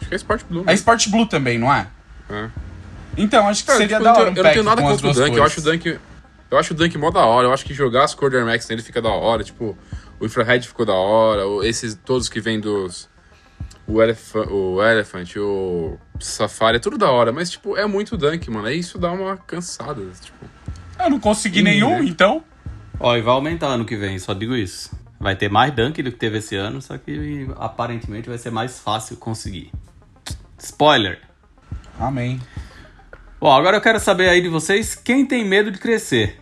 Acho que é Sport Blue. É né? Sport Blue também, não é? É. Então, acho que Cara, seria tipo, da eu não hora tenho- um eu não tenho nada contra o Dunk. Eu acho o Dunk. Eu acho o Dunk mó da hora. Eu acho que jogar as cor do Air Max nele fica da hora. Tipo, o Infrared ficou da hora. Esses todos que vêm dos. O, Elef o Elephant, o Safari, é tudo da hora. Mas, tipo, é muito Dunk, mano. Aí isso dá uma cansada. Tipo, Eu não consegui Hum, nenhum, né? então. Ó, e vai aumentar ano que vem, só digo isso. Vai ter mais dunk do que teve esse ano, só que aparentemente vai ser mais fácil conseguir. Spoiler. Amém. Bom, agora eu quero saber aí de vocês quem tem medo de crescer.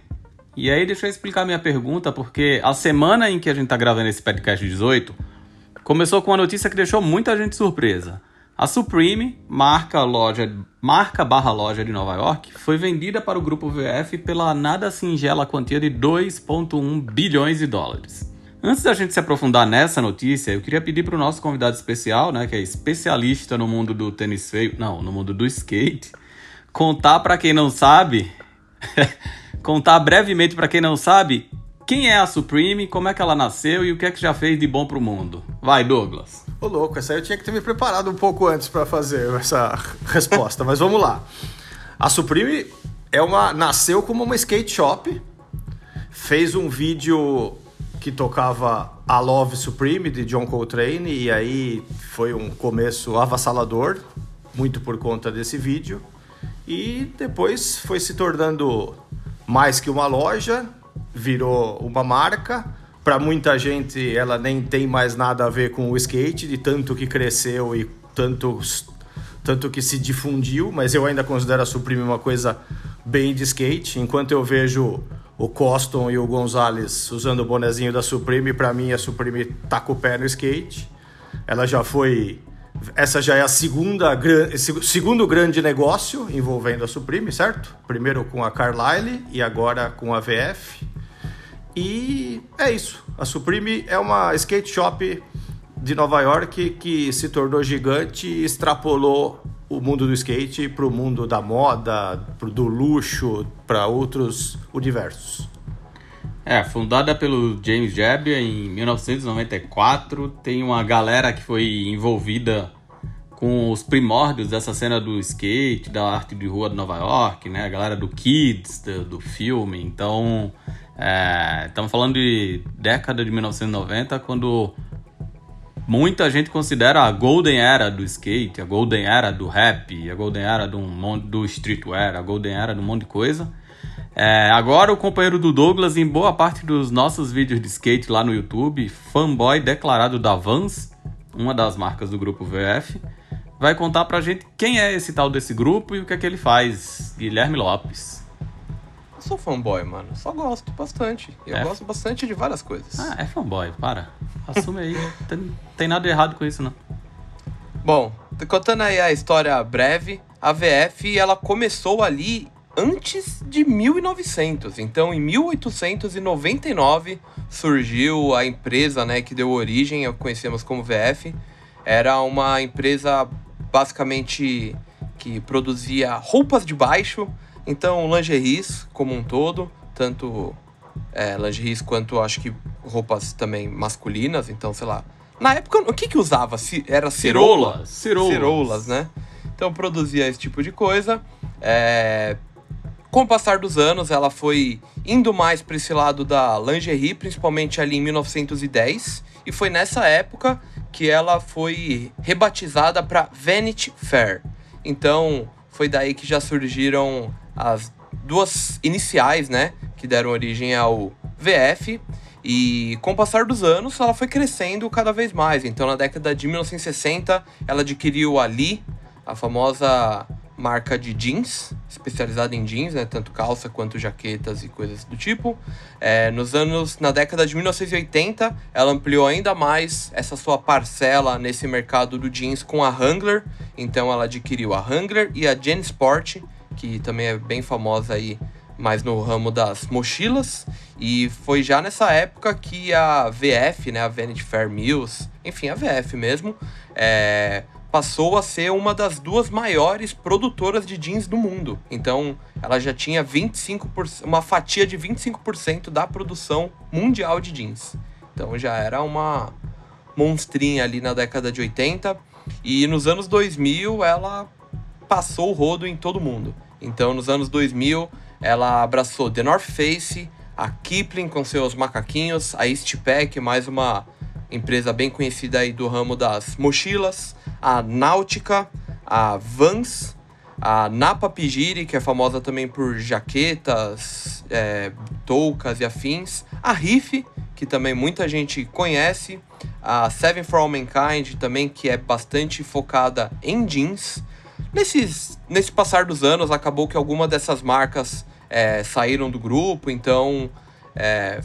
E aí deixa eu explicar minha pergunta, porque a semana em que a gente tá gravando esse podcast 18 começou com uma notícia que deixou muita gente surpresa. A Supreme, marca loja, marca barra loja de Nova York, foi vendida para o grupo VF pela nada singela quantia de 2,1 bilhões de dólares. Antes da gente se aprofundar nessa notícia, eu queria pedir para o nosso convidado especial, né, que é especialista no mundo do tênis feio, não, no mundo do skate, contar para quem não sabe, contar brevemente para quem não sabe, quem é a Supreme, como é que ela nasceu e o que é que já fez de bom pro mundo. Vai, Douglas. Ô, louco, essa aí eu tinha que ter me preparado um pouco antes pra fazer essa resposta, mas vamos lá. A Supreme é uma, nasceu como uma skate shop, fez um vídeo que tocava A Love Supreme de John Coltrane e aí foi um começo avassalador, muito por conta desse vídeo. E depois foi se tornando mais que uma loja, virou uma marca. Para muita gente, ela nem tem mais nada a ver com o skate, de tanto que cresceu e tanto, tanto que se difundiu, mas eu ainda considero a Supreme uma coisa bem de skate. Enquanto eu vejo o Coston e o Gonzalez usando o bonezinho da Supreme, para mim a Supreme tá com o pé no skate. Ela já foi. Essa já é a segunda segundo grande negócio envolvendo a Supreme, certo? Primeiro com a Carlyle e agora com a VF. E é isso. A Supreme é uma skate shop de Nova York que se tornou gigante e extrapolou o mundo do skate para o mundo da moda, pro, do luxo, para outros universos. É, fundada pelo James Jebbia em 1994, tem uma galera que foi envolvida com os primórdios dessa cena do skate, da arte de rua de Nova York, né? A galera do Kids, do, do filme. Então, estamos é, falando de década de 1990, quando muita gente considera a golden era do skate, a golden era do rap, a golden era do, do streetwear, a golden era de um monte de coisa. É, agora o companheiro do Douglas, em boa parte dos nossos vídeos de skate lá no YouTube, fanboy declarado da Vans, uma das marcas do grupo VF, vai contar pra gente quem é esse tal desse grupo e o que é que ele faz. Guilherme Lopes. Eu sou fanboy, mano. Só gosto bastante. Eu é. gosto bastante de várias coisas. Ah, é fanboy, para. Assume aí. tem, tem nada errado com isso, não. Bom, contando aí a história breve, a VF ela começou ali antes de 1900. Então, em 1899 surgiu a empresa, né, que deu origem, conhecemos como VF. Era uma empresa basicamente que produzia roupas de baixo, então lingeries como um todo, tanto é, lingeries quanto acho que roupas também masculinas, então sei lá. Na época, o que que usava? Era cirola? Cirolas. Cirolas, né? Então produzia esse tipo de coisa. É... Com o passar dos anos, ela foi indo mais para esse lado da lingerie, principalmente ali em 1910. E foi nessa época que ela foi rebatizada para Vanity Fair. Então, foi daí que já surgiram as duas iniciais, né, que deram origem ao VF. E com o passar dos anos, ela foi crescendo cada vez mais. Então, na década de 1960, ela adquiriu a Lee, a famosa marca de jeans, especializada em jeans, né, tanto calça quanto jaquetas e coisas do tipo. É, nos anos, na década de 1980, ela ampliou ainda mais essa sua parcela nesse mercado do jeans com a Wrangler. Então ela adquiriu a Wrangler e a Gen Sport, que também é bem famosa aí, mais no ramo das mochilas. E foi já nessa época que a VF, né, a Vanity Fair Mills, enfim, a VF mesmo, é, passou a ser uma das duas maiores produtoras de jeans do mundo. Então, ela já tinha 25%, uma fatia de 25% da produção mundial de jeans. Então, já era uma monstrinha ali na década de 80 e nos anos 2000 ela passou o rodo em todo mundo. Então, nos anos 2000, ela abraçou The North Face, a Kipling com seus macaquinhos, a Eastpak, mais uma empresa bem conhecida aí do ramo das mochilas, a Náutica, a Vans, a Napa Pigiri, que é famosa também por jaquetas, é, toucas e afins, a Riff, que também muita gente conhece, a Seven for All Mankind também, que é bastante focada em jeans. Nesses, nesse passar dos anos, acabou que alguma dessas marcas é, saíram do grupo, então é,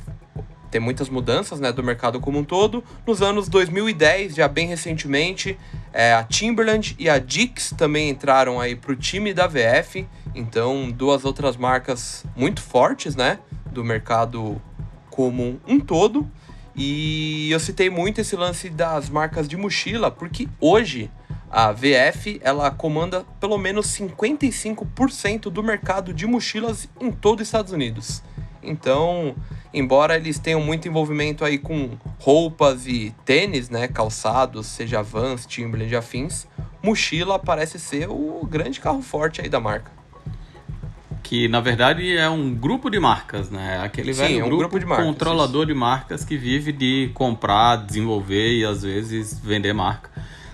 tem muitas mudanças né, do mercado como um todo. Nos anos 2010, já bem recentemente, é, a Timberland e a Dix também entraram aí para o time da VF. Então, duas outras marcas muito fortes né, do mercado como um todo. E eu citei muito esse lance das marcas de mochila, porque hoje a VF ela comanda pelo menos 55% do mercado de mochilas em todo os Estados Unidos. Então, embora eles tenham muito envolvimento aí com roupas e tênis, né, calçados, seja Vans, Timberland e afins, mochila parece ser o grande carro forte aí da marca. Que na verdade é um grupo de marcas, né? Aquele Sim, velho é um grupo, grupo de marcas, controlador de marcas que vive de comprar, desenvolver e às vezes vender marca.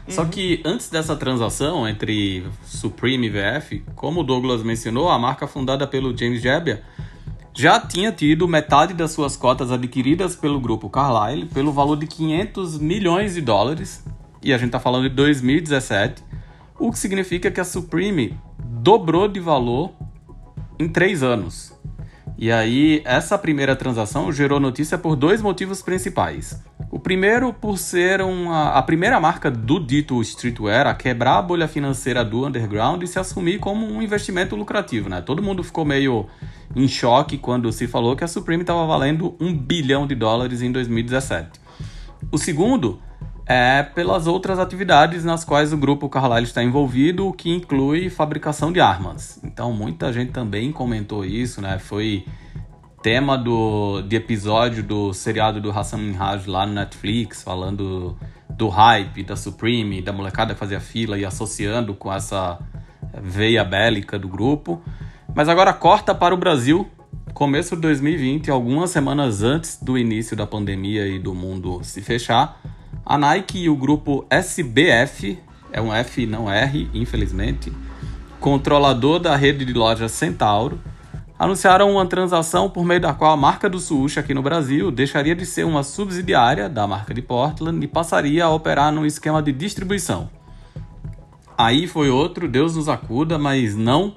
Só que antes dessa transação entre Supreme e VF, como o Douglas mencionou, a marca fundada pelo James Jebbia já tinha tido metade das suas cotas adquiridas pelo grupo Carlyle pelo valor de 500 milhões de dólares, e a gente está falando de 2017, o que significa que a Supreme dobrou de valor em três anos. E aí, essa primeira transação gerou notícia por dois motivos principais. O primeiro, por ser uma, a primeira marca do dito streetwear a quebrar a bolha financeira do underground e se assumir como um investimento lucrativo. Né? Todo mundo ficou meio em choque quando se falou que a Supreme estava valendo um bilhão de dólares em 2017. O segundo é pelas outras atividades nas quais o grupo Carlyle está envolvido, o que inclui fabricação de armas. Então muita gente também comentou isso, né? Foi tema do, de episódio do seriado do Hassan Minhaj lá no Netflix, falando do hype da Supreme, da molecada que fazia fila e associando com essa veia bélica do grupo. Mas agora corta para o Brasil, começo de 2020, algumas semanas antes do início da pandemia e do mundo se fechar a Nike e o grupo SBF, é um F não R, infelizmente, controlador da rede de lojas Centauro, anunciaram uma transação por meio da qual a marca do Sushi aqui no Brasil deixaria de ser uma subsidiária da marca de Portland e passaria a operar num esquema de distribuição. Aí foi outro, Deus nos acuda, mas não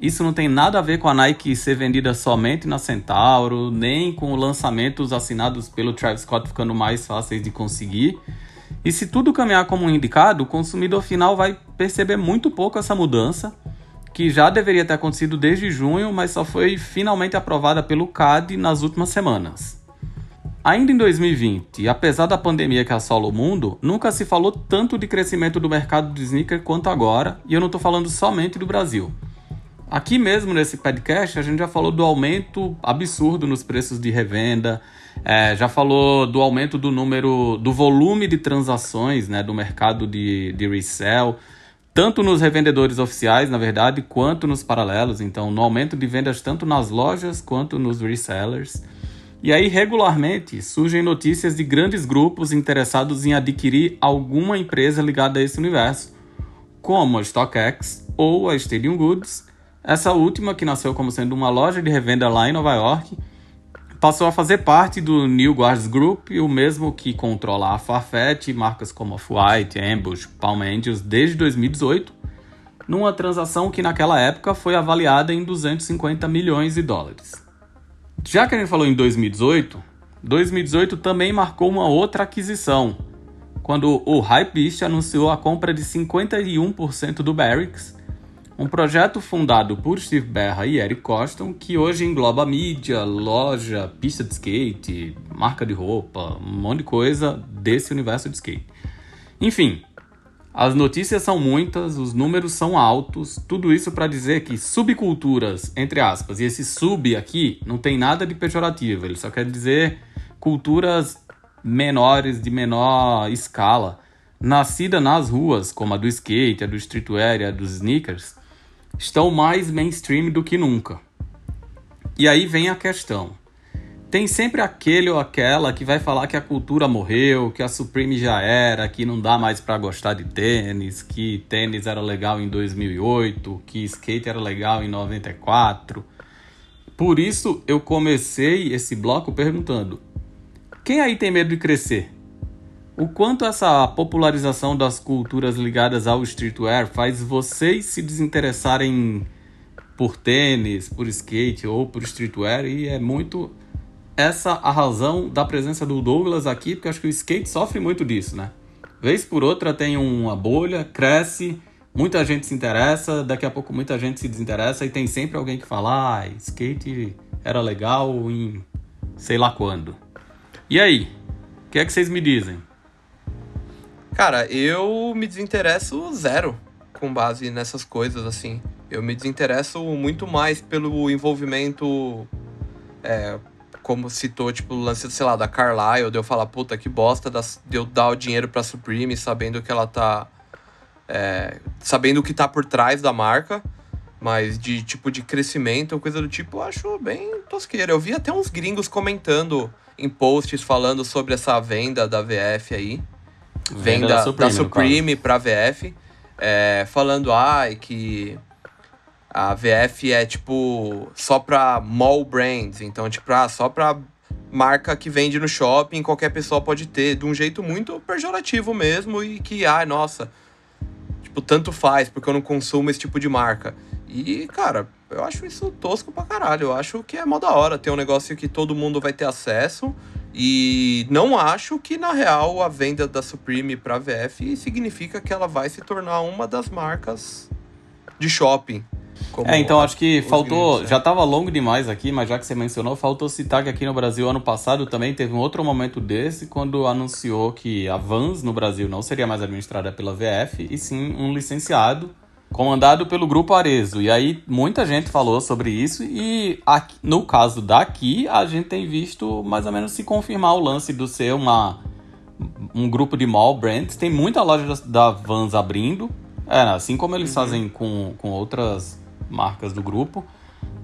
isso não tem nada a ver com a Nike ser vendida somente na Centauro, nem com lançamentos assinados pelo Travis Scott ficando mais fáceis de conseguir. E se tudo caminhar como indicado, o consumidor final vai perceber muito pouco essa mudança, que já deveria ter acontecido desde junho, mas só foi finalmente aprovada pelo CAD nas últimas semanas. Ainda em 2020, apesar da pandemia que assola o mundo, nunca se falou tanto de crescimento do mercado de sneaker quanto agora, e eu não estou falando somente do Brasil. Aqui mesmo nesse podcast a gente já falou do aumento absurdo nos preços de revenda, é, já falou do aumento do número, do volume de transações né, do mercado de, de resell, tanto nos revendedores oficiais, na verdade, quanto nos paralelos. Então, no aumento de vendas tanto nas lojas quanto nos resellers. E aí, regularmente, surgem notícias de grandes grupos interessados em adquirir alguma empresa ligada a esse universo, como a StockX ou a Stadium Goods essa última, que nasceu como sendo uma loja de revenda lá em Nova York, passou a fazer parte do New Guards Group, o mesmo que controla a Farfetch e marcas como Off-White, Ambush, Palm Angels desde 2018, numa transação que naquela época foi avaliada em 250 milhões de dólares. Já que a gente falou em 2018, 2018 também marcou uma outra aquisição, quando o Hypebeast anunciou a compra de 51% do Barracks um projeto fundado por Steve Berra e Eric Coston, que hoje engloba mídia, loja, pista de skate, marca de roupa, um monte de coisa desse universo de skate. Enfim, as notícias são muitas, os números são altos, tudo isso para dizer que subculturas, entre aspas, e esse sub aqui não tem nada de pejorativo, ele só quer dizer culturas menores, de menor escala, nascida nas ruas, como a do skate, a do streetwear a dos sneakers, estão mais mainstream do que nunca. E aí vem a questão. Tem sempre aquele ou aquela que vai falar que a cultura morreu, que a Supreme já era, que não dá mais para gostar de tênis, que tênis era legal em 2008, que skate era legal em 94. Por isso eu comecei esse bloco perguntando: quem aí tem medo de crescer? O quanto essa popularização das culturas ligadas ao streetwear faz vocês se desinteressarem por tênis, por skate ou por streetwear e é muito essa a razão da presença do Douglas aqui, porque acho que o skate sofre muito disso, né? Vez por outra tem uma bolha, cresce, muita gente se interessa, daqui a pouco muita gente se desinteressa e tem sempre alguém que fala, ah, skate era legal em sei lá quando. E aí? O que é que vocês me dizem? Cara, eu me desinteresso zero com base nessas coisas, assim. Eu me desinteresso muito mais pelo envolvimento. É, como citou, tipo, o lance, sei lá, da Carlyle, de eu falar, puta, que bosta das, de eu dar o dinheiro pra Supreme sabendo que ela tá. É, sabendo o que tá por trás da marca. Mas de tipo de crescimento, coisa do tipo, eu acho bem tosqueira. Eu vi até uns gringos comentando em posts falando sobre essa venda da VF aí vem da, da Supreme, da Supreme pra VF, é, falando ai que a VF é tipo só pra mall brands, então tipo ah, só pra marca que vende no shopping, qualquer pessoa pode ter, de um jeito muito pejorativo mesmo e que ai, nossa, tipo tanto faz porque eu não consumo esse tipo de marca. E, cara, eu acho isso tosco pra caralho. Eu acho que é mó da hora ter um negócio que todo mundo vai ter acesso e não acho que, na real, a venda da Supreme para VF significa que ela vai se tornar uma das marcas de shopping. É, então a- acho que faltou. gringos, né? Já tava longo demais aqui, mas já que você mencionou, faltou citar que aqui no Brasil, ano passado, também teve um outro momento desse, quando anunciou que a Vans no Brasil não seria mais administrada pela VF, e sim um licenciado comandado pelo Grupo Arezo. E aí muita gente falou sobre isso, e aqui- no caso daqui, a gente tem visto mais ou menos se confirmar o lance do ser uma um grupo de mall brands. Tem muita loja da- da Vans abrindo, é, assim como eles fazem com, com outras marcas do grupo.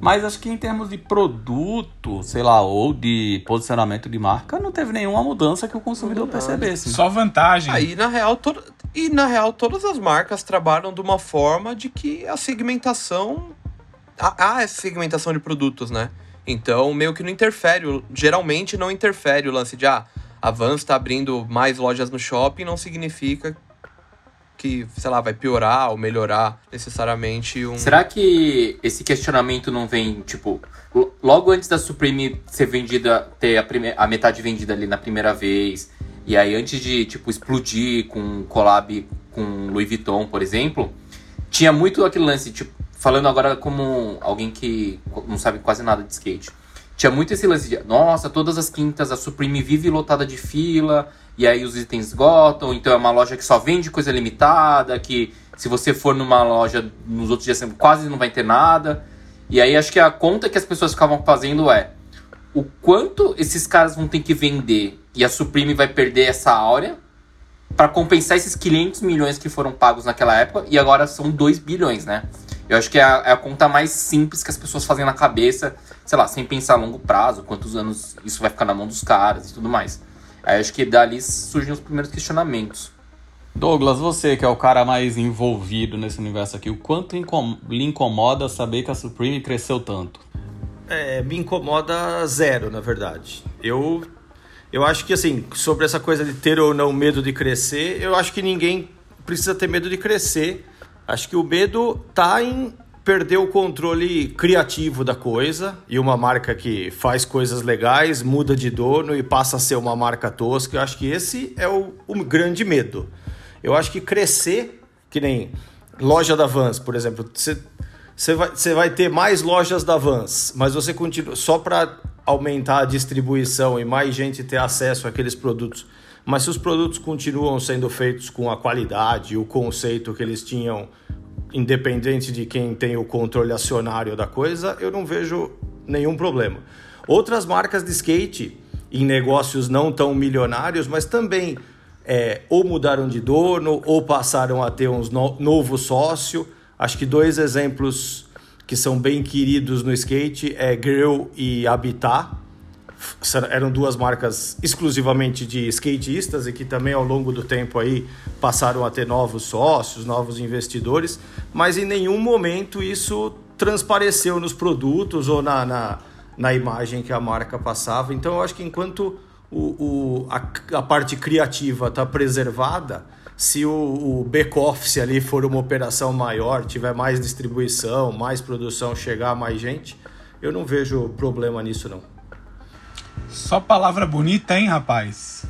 Mas acho que em termos de produto, sei lá, ou de posicionamento de marca, não teve nenhuma mudança que o consumidor percebesse. Só vantagem. Aí, na real, to... e na real, todas as marcas trabalham de uma forma de que a segmentação. Há essa segmentação de produtos, né? Então, meio que não interfere. Geralmente não interfere o lance de ah, a Vans tá abrindo mais lojas no shopping, não significa que, sei lá, vai piorar ou melhorar necessariamente um. Será que esse questionamento não vem, tipo, lo- logo antes da Supreme ser vendida, ter a, prime- a metade vendida ali na primeira vez, e aí antes de, tipo, explodir com collab com Louis Vuitton, por exemplo, tinha muito aquele lance, tipo, falando agora como alguém que não sabe quase nada de skate. Tinha muito esse lance de, nossa, todas as quintas a Supreme vive lotada de fila, e aí os itens esgotam, então é uma loja que só vende coisa limitada, que se você for numa loja nos outros dias quase não vai ter nada. E aí acho que a conta que as pessoas ficavam fazendo é o quanto esses caras vão ter que vender e a Supreme vai perder essa áurea para compensar esses 500 milhões que foram pagos naquela época e agora são 2 bilhões, né? Eu acho que é a, é a conta mais simples que as pessoas fazem na cabeça, sei lá, sem pensar a longo prazo, quantos anos isso vai ficar na mão dos caras e tudo mais. Aí acho que dali surgem os primeiros questionamentos. Douglas, você que é o cara mais envolvido nesse universo aqui, o quanto incom- lhe incomoda saber que a Supreme cresceu tanto? É, me incomoda zero, na verdade. Eu, eu acho que, assim, sobre essa coisa de ter ou não medo de crescer, eu acho que ninguém precisa ter medo de crescer. Acho que o medo tá em perder o controle criativo da coisa e uma marca que faz coisas legais, muda de dono e passa a ser uma marca tosca. Eu acho que esse é o, o grande medo. Eu acho que crescer, que nem loja da Vans, por exemplo, você vai, vai ter mais lojas da Vans, mas você continua só para aumentar a distribuição e mais gente ter acesso àqueles produtos. Mas se os produtos continuam sendo feitos com a qualidade o conceito que eles tinham, independente de quem tem o controle acionário da coisa, eu não vejo nenhum problema. Outras marcas de skate em negócios não tão milionários, mas também é, ou mudaram de dono ou passaram a ter um no, novo sócio. Acho que dois exemplos que são bem queridos no skate é Grill e Habitat. Eram duas marcas exclusivamente de skatistas e que também ao longo do tempo aí passaram a ter novos sócios, novos investidores, mas em nenhum momento isso transpareceu nos produtos ou na, na, na imagem que a marca passava. Então eu acho que enquanto o, o, a, a parte criativa está preservada, se o, o back-office ali for uma operação maior, tiver mais distribuição, mais produção, chegar a mais gente, eu não vejo problema nisso não. Só palavra bonita, hein, rapaz?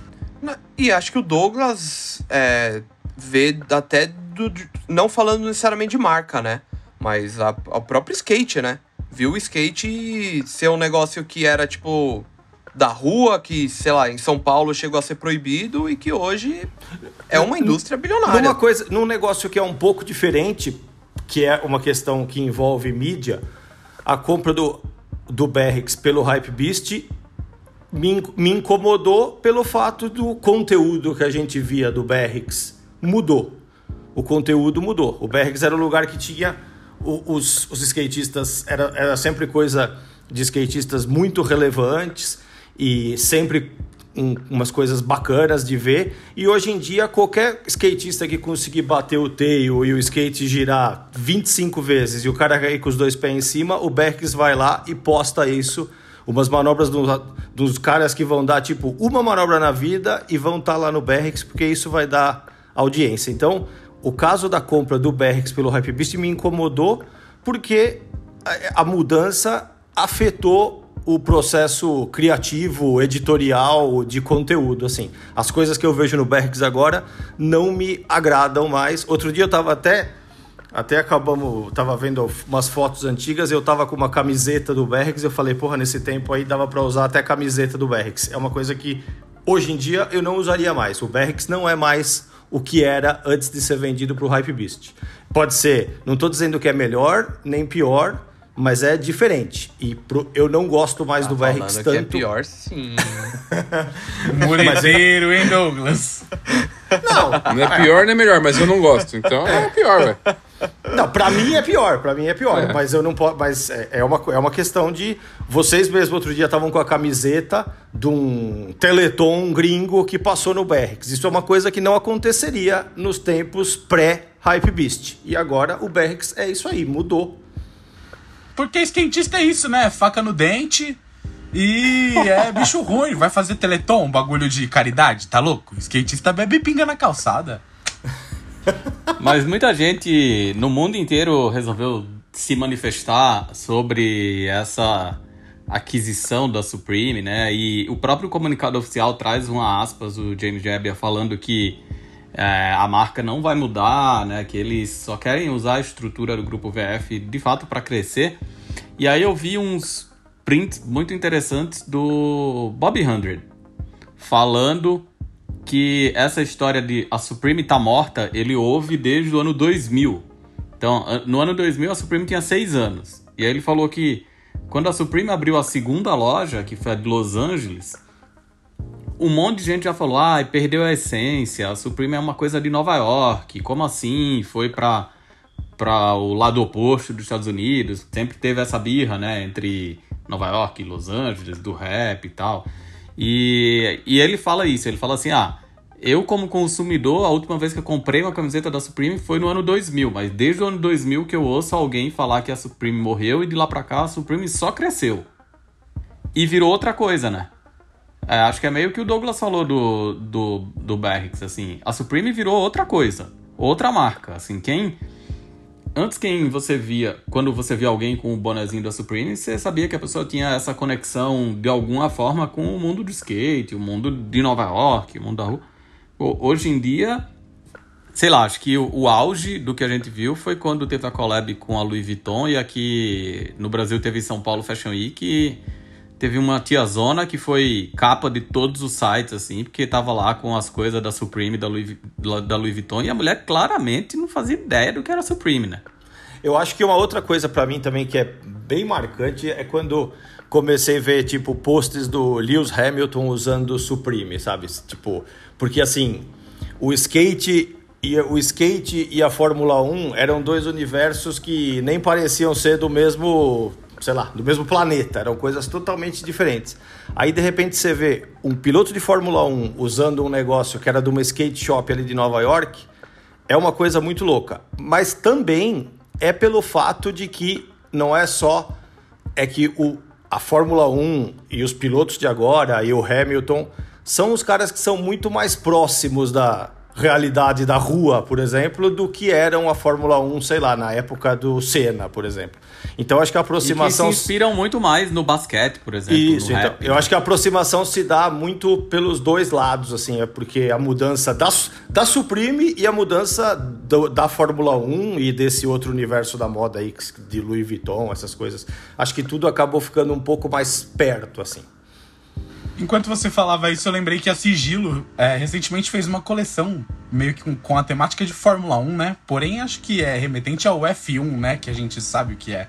E acho que o Douglas é, vê até do, não falando necessariamente de marca, né? Mas a, o próprio skate, né? Viu o skate ser um negócio que era tipo da rua, que, sei lá, em São Paulo chegou a ser proibido e que hoje é uma indústria bilionária. Numa coisa, num negócio que é um pouco diferente, que é uma questão que envolve mídia, a compra do, do Berrix pelo Hypebeast me, in- me incomodou pelo fato do conteúdo que a gente via do Berrix mudou. O conteúdo mudou. O Berrix era o lugar que tinha os, os skatistas, era, era sempre coisa de skatistas muito relevantes e sempre um- umas coisas bacanas de ver. E hoje em dia, qualquer skatista que conseguir bater o tail e o skate girar 25 vezes e o cara cair com os dois pés em cima, o Berks vai lá e posta isso. Umas manobras do- dos caras que vão dar tipo uma manobra na vida e vão estar lá no Berks, porque isso vai dar audiência. Então, o caso da compra do Berks pelo Hypebeast me incomodou porque a, a mudança afetou o processo criativo, editorial, de conteúdo, assim. As coisas que eu vejo no Berks agora não me agradam mais. Outro dia eu estava até Até acabamos, tava vendo umas fotos antigas, eu tava com uma camiseta do Berrex, eu falei, porra, nesse tempo aí dava para usar até a camiseta do Berrex. É uma coisa que hoje em dia eu não usaria mais. O Berrex não é mais o que era antes de ser vendido para o Hype Beast. Pode ser, não estou dizendo que é melhor nem pior, mas é diferente. E pro, eu não gosto mais Tá do Berrex falando tanto. que é pior, sim. Mureteiro, hein, Douglas? Não, Não é pior nem melhor, mas eu não gosto. Então é pior, velho. Não, pra mim é pior, pra mim é pior, mas eu não posso, mas é, é uma, é uma questão de vocês mesmo outro dia estavam com a camiseta de um Teleton gringo que passou no Berrex. Isso é uma coisa que não aconteceria nos tempos pré Hype Beast. E agora o Berrex é isso aí, mudou. Porque skatista é isso, né? Faca no dente e é bicho ruim. Vai fazer teleton, um bagulho de caridade, tá louco? Skatista bebe pinga na calçada. Mas muita gente no mundo inteiro resolveu se manifestar sobre essa aquisição da Supreme, né? E o próprio comunicado oficial traz uma aspas, o James Jebbia falando que é, a marca não vai mudar, né? Que eles só querem usar a estrutura do grupo VF de fato para crescer. E aí eu vi uns prints muito interessantes do Bobby Hundred falando que essa história de a Supreme tá morta, ele ouve desde o ano 2000. Então, no ano 2000 a Supreme tinha seis anos. E aí ele falou que quando a Supreme abriu a segunda loja, que foi a de Los Angeles, um monte de gente já falou: ah, perdeu a essência, a Supreme é uma coisa de Nova York, como assim? Foi pra, pra o lado oposto dos Estados Unidos, sempre teve essa birra, né, entre Nova York e Los Angeles, do rap e tal. E, e ele fala isso, ele fala assim: ah, eu como consumidor, a última vez que eu comprei uma camiseta da Supreme foi no ano 2000, mas desde o ano 2000 que eu ouço alguém falar que a Supreme morreu e de lá pra cá a Supreme só cresceu. E virou outra coisa, né? É, acho que é meio que o Douglas falou do, do, do Berrix, assim. A Supreme virou outra coisa, outra marca, assim. Quem... Antes quem você via, quando você via alguém com o bonezinho da Supreme, você sabia que a pessoa tinha essa conexão de alguma forma com o mundo do skate, o mundo de Nova York, o mundo da rua. Ho- Hoje em dia, sei lá, acho que o, o auge do que a gente viu foi quando teve a collab com a Louis Vuitton e aqui no Brasil teve São Paulo Fashion Week e teve uma tiazona que foi capa de todos os sites, assim, porque tava lá com as coisas da Supreme, da Louis, da Louis Vuitton, e a mulher claramente não fazia ideia do que era Supreme, né? Eu acho que uma outra coisa pra mim também que é bem marcante é quando comecei a ver tipo posts do Lewis Hamilton usando Supreme, sabe? Tipo, porque assim, o skate e o skate e a Fórmula 1 eram dois universos que nem pareciam ser do mesmo, sei lá, do mesmo planeta, eram coisas totalmente diferentes. Aí de repente você vê um piloto de Fórmula 1 usando um negócio que era de uma skate shop ali de Nova York, é uma coisa muito louca. Mas também é pelo fato de que não é só é que o, a Fórmula 1 e os pilotos de agora e o Hamilton são os caras que são muito mais próximos da realidade da rua, por exemplo, do que eram a Fórmula 1, sei lá, na época do Senna, por exemplo. Então acho que a E que se aproximação inspiram muito mais no basquete, por exemplo. isso, então. rap, Eu né? acho que a aproximação se dá muito pelos dois lados, assim, é porque a mudança da, da Supreme e a mudança do- da Fórmula 1 e desse outro universo da moda aí, de Louis Vuitton, essas coisas. Acho que tudo acabou ficando um pouco mais perto, assim. Enquanto você falava isso, eu lembrei que a Sigilo é, recentemente fez uma coleção meio que com, com a temática de Fórmula 1, né? Porém, acho que é remetente ao F1, né? Que a gente sabe o que é.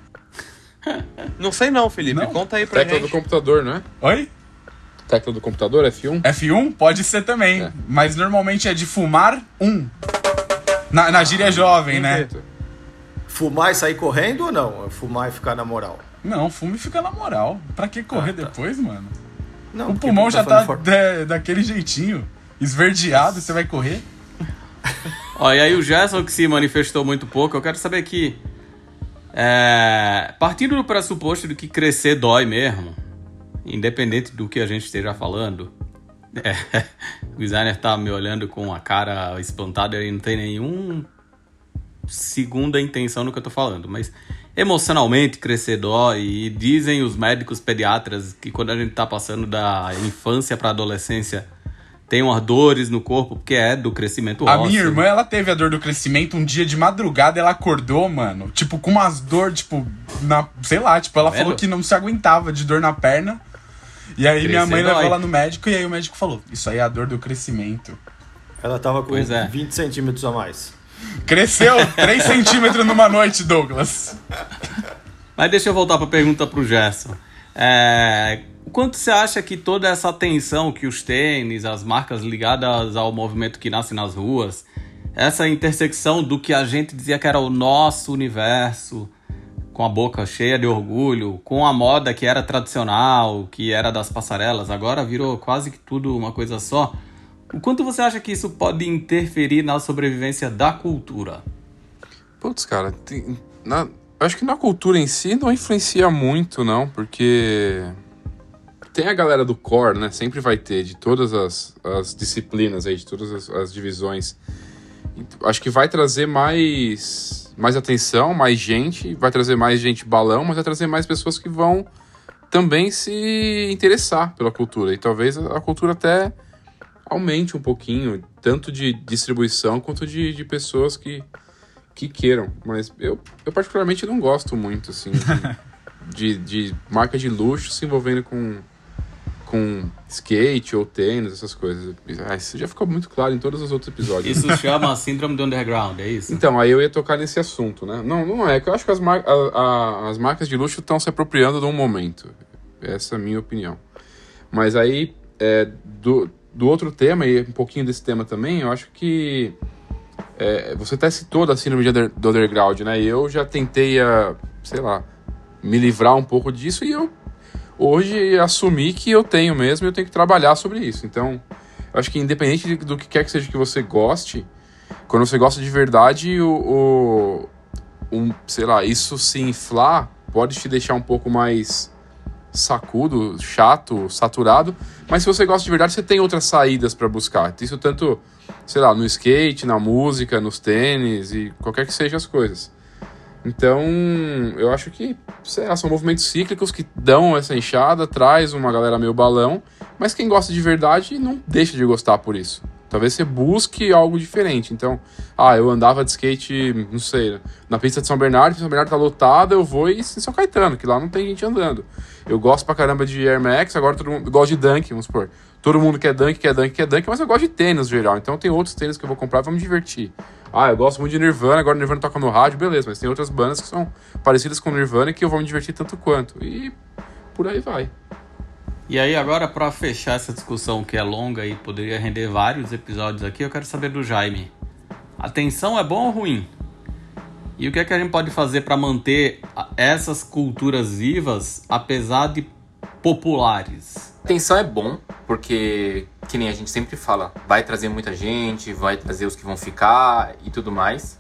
Não sei não, Felipe. Não? Conta aí pra Tecla do gente. computador, não é? Oi? Tecla do computador, F1? F1 pode ser também, É. mas normalmente é de fumar um. Na, na gíria jovem, né? Fumar e sair correndo ou não? Fumar e ficar na moral? Não, fume fica na moral. Pra que correr depois, mano? Não, O pulmão já tá for- da- daquele jeitinho, esverdeado, você vai correr? Ó, e aí o Gerson que se manifestou muito pouco, eu quero saber aqui. É, partindo do pressuposto de que crescer dói mesmo, independente do que a gente esteja falando, é, o designer tá me olhando com a cara espantada e não tem nenhum segunda intenção no que eu tô falando, mas emocionalmente crescer dói e dizem os médicos pediatras que quando a gente tá passando da infância pra adolescência tem umas dores no corpo, porque é do crescimento A ósseo. minha irmã, ela teve a dor do crescimento um dia de madrugada, ela acordou, mano, tipo, com umas dor, tipo, na, sei lá, tipo, ela Tá falou que não se aguentava de dor na perna. E aí minha mãe levou ela no médico e aí o médico falou: "Isso aí é a dor do crescimento". Ela tava com Pois é. 20 centímetros a mais. Cresceu 3 centímetros numa noite, Douglas. Mas deixa eu voltar para a pergunta para o Gerson. É, quanto você acha que toda essa atenção que os tênis, as marcas ligadas ao movimento que nasce nas ruas, essa intersecção do que a gente dizia que era o nosso universo, com a boca cheia de orgulho, com a moda que era tradicional, que era das passarelas, agora virou quase que tudo uma coisa só. O quanto você acha que isso pode interferir na sobrevivência da cultura? Putz, cara, tem- na- acho que na cultura em si não influencia muito, não, porque tem a galera do core, né? Sempre vai ter, de todas as, as disciplinas aí, de todas as, as divisões. Então, Acho que vai trazer mais, mais atenção, mais gente, vai trazer mais gente balão, mas vai trazer mais pessoas que vão também se interessar pela cultura. E talvez a a cultura até aumente um pouquinho, tanto de distribuição quanto de, de pessoas que, que queiram. Mas eu, eu particularmente não gosto muito, assim, de, de, de marca de luxo se envolvendo com, com skate ou tênis, essas coisas. Ah, isso já ficou muito claro em todos os outros episódios. Isso chama síndrome do underground, é isso? Então, aí eu ia tocar nesse assunto, né? Não, não é, que eu acho que as, mar a- a- as marcas de luxo estão se apropriando de um momento. Essa é a minha opinião. Mas aí, é, do, do outro tema, e um pouquinho desse tema também, eu acho que é, você até citou da síndrome de under- do underground, né? E eu já tentei, a, sei lá, me livrar um pouco disso e eu hoje assumi que eu tenho mesmo e eu tenho que trabalhar sobre isso. Então, eu acho que independente de- do que quer que seja que você goste, quando você gosta de verdade, o, o um, sei lá, isso se inflar pode te deixar um pouco mais sacudo, chato, saturado, mas se você gosta de verdade, você tem outras saídas para buscar. Isso tanto, sei lá, no skate, na música, nos tênis e qualquer que seja as coisas. Então, eu acho que lá, são movimentos cíclicos que dão essa enxada, traz uma galera meio balão, mas quem gosta de verdade não deixa de gostar por isso. Talvez você busque algo diferente. Então, ah, eu andava de skate, não sei, na pista de São Bernardo, São Bernardo tá lotada, eu vou em São Caetano, que lá não tem gente andando. Eu gosto pra caramba de Air Max, agora todo mundo gosta de Dunk, vamos supor. Todo mundo quer Dunk, quer Dunk, quer Dunk, mas eu gosto de tênis no geral. Então tem outros tênis que eu vou comprar, vamos divertir. Ah, eu gosto muito de Nirvana, agora Nirvana toca no rádio, beleza, mas tem outras bandas que são parecidas com Nirvana que eu vou me divertir tanto quanto. E por aí vai. E aí, agora, para fechar essa discussão que é longa e poderia render vários episódios aqui, eu quero saber do Jaime. Atenção é bom ou ruim? E o que é que a gente pode fazer para manter a- essas culturas vivas, apesar de populares? Atenção é bom, porque, que nem a gente sempre fala, vai trazer muita gente, vai trazer os que vão ficar e tudo mais.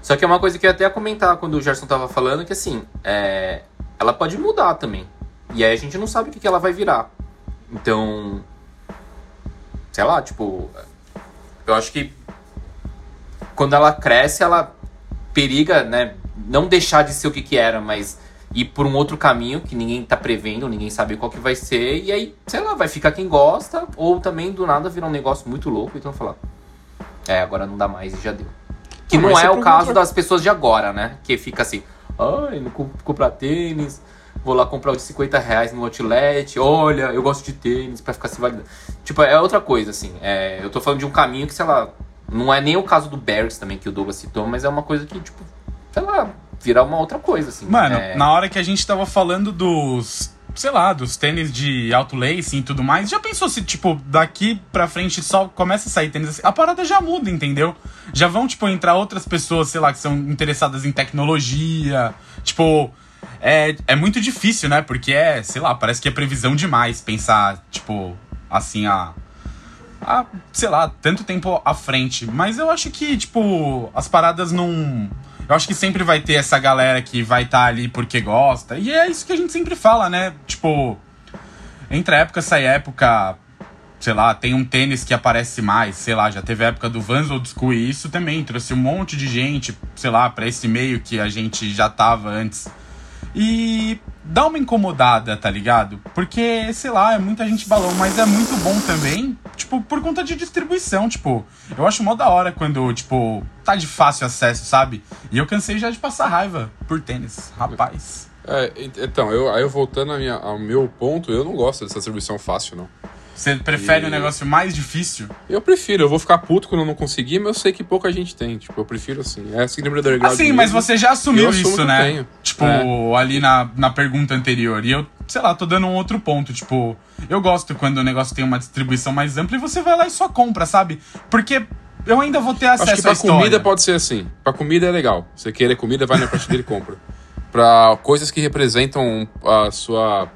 Só que é uma coisa que eu até ia comentar quando o Gerson tava falando, que assim, é, ela pode mudar também. E aí a gente não sabe o que, que ela vai virar. Então, sei lá, tipo, eu acho que quando ela cresce, ela periga, né, não deixar de ser o que que era, mas ir por um outro caminho que ninguém tá prevendo, ninguém sabe qual que vai ser, e aí, sei lá, vai ficar quem gosta, ou também do nada virar um negócio muito louco, então falar, é, agora não dá mais e já deu. Que Não, não mas é o caso das pessoas de agora, né? Que fica assim, ai, não comp- comprar tênis, vou lá comprar o de 50 reais no outlet, olha, eu gosto de tênis pra ficar se validando. Tipo, é outra coisa, assim. É, eu tô falando de um caminho que, sei lá, não é nem o caso do Barracks também, que o Douglas citou, mas é uma coisa que, tipo, sei lá, virar uma outra coisa, assim. Mano, é, na hora que a gente tava falando dos, sei lá, dos tênis de alto lace e tudo mais, já pensou se, tipo, daqui pra frente só começa a sair tênis assim? A parada já muda, entendeu? Já vão, tipo, entrar outras pessoas, sei lá, que são interessadas em tecnologia. Tipo, é, é muito difícil, né? Porque é, sei lá, parece que é previsão demais pensar, tipo, assim, a. a sei lá, tanto tempo à frente. Mas eu acho que, tipo, as paradas não. Eu acho que sempre vai ter essa galera que vai estar ali porque gosta. E é isso que a gente sempre fala, né? Tipo, entre a época sai época, sei lá, tem um tênis que aparece mais, sei lá, já teve a época do Vans Old School e isso também trouxe um monte de gente, sei lá, pra esse meio que a gente já tava antes. E dá uma incomodada, tá ligado? Porque, sei lá, é muita gente balão, mas é muito bom também, tipo, por conta de distribuição, tipo, eu acho mó da hora quando, tipo, tá de fácil acesso, sabe? E eu cansei já de passar raiva por tênis, rapaz. É, ent- então, eu, aí eu voltando minha- ao meu ponto, eu não gosto dessa distribuição fácil, não. Você prefere E- um negócio mais difícil? Eu prefiro, eu vou ficar puto quando eu não conseguir, mas eu sei que pouca gente tem. Tipo, eu prefiro assim. É síndrome do underground. Assim, mas mesmo. você já assumiu isso, né? tenho. Tipo, É. ali na, na pergunta anterior. E eu, sei lá, tô dando um outro ponto. Tipo, eu gosto quando o negócio tem uma distribuição mais ampla e você vai lá e só compra, sabe? Porque eu ainda vou ter acesso Acho que à pra história. comida pode ser assim. Pra comida é legal. Você querer comida, vai na prateleira e compra. Pra coisas que representam a sua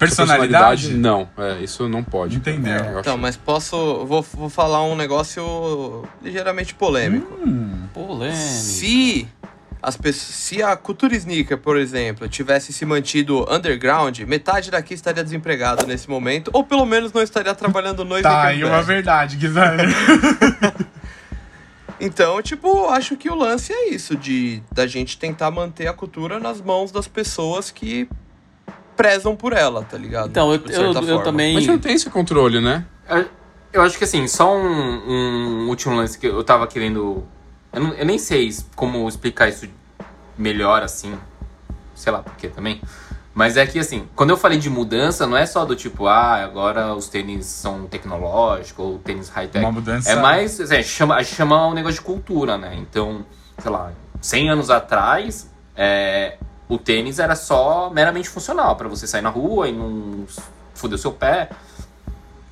Personalidade? não. É, isso não pode. Entendeu. Eu acho- Então, mas posso. Vou, vou falar um negócio ligeiramente polêmico. Hum, Polêmico. Se as pessoas, se a cultura sneaker, por exemplo, tivesse se mantido underground, metade daqui estaria desempregado nesse momento, ou pelo menos não estaria trabalhando no tá, e uma verdade, Guilherme. Então, tipo, acho que o lance é isso, de da gente tentar manter a cultura nas mãos das pessoas que prezam por ela, tá ligado? Então, eu, Tipo, eu, eu também. Mas não tem esse controle, né? Eu- Eu acho que assim, só um, um último lance que eu tava querendo. Eu, não- eu nem sei como explicar isso melhor assim. Sei lá por quê também. Mas é que assim, quando eu falei de mudança, não é só do tipo, ah, agora os tênis são tecnológicos ou tênis high-tech. Uma mudança. É mais, assim, chama, a gente chama um negócio de cultura, né? Então, sei lá, 100 anos atrás, é, o tênis era só meramente funcional, pra você sair na rua e não foder o seu pé.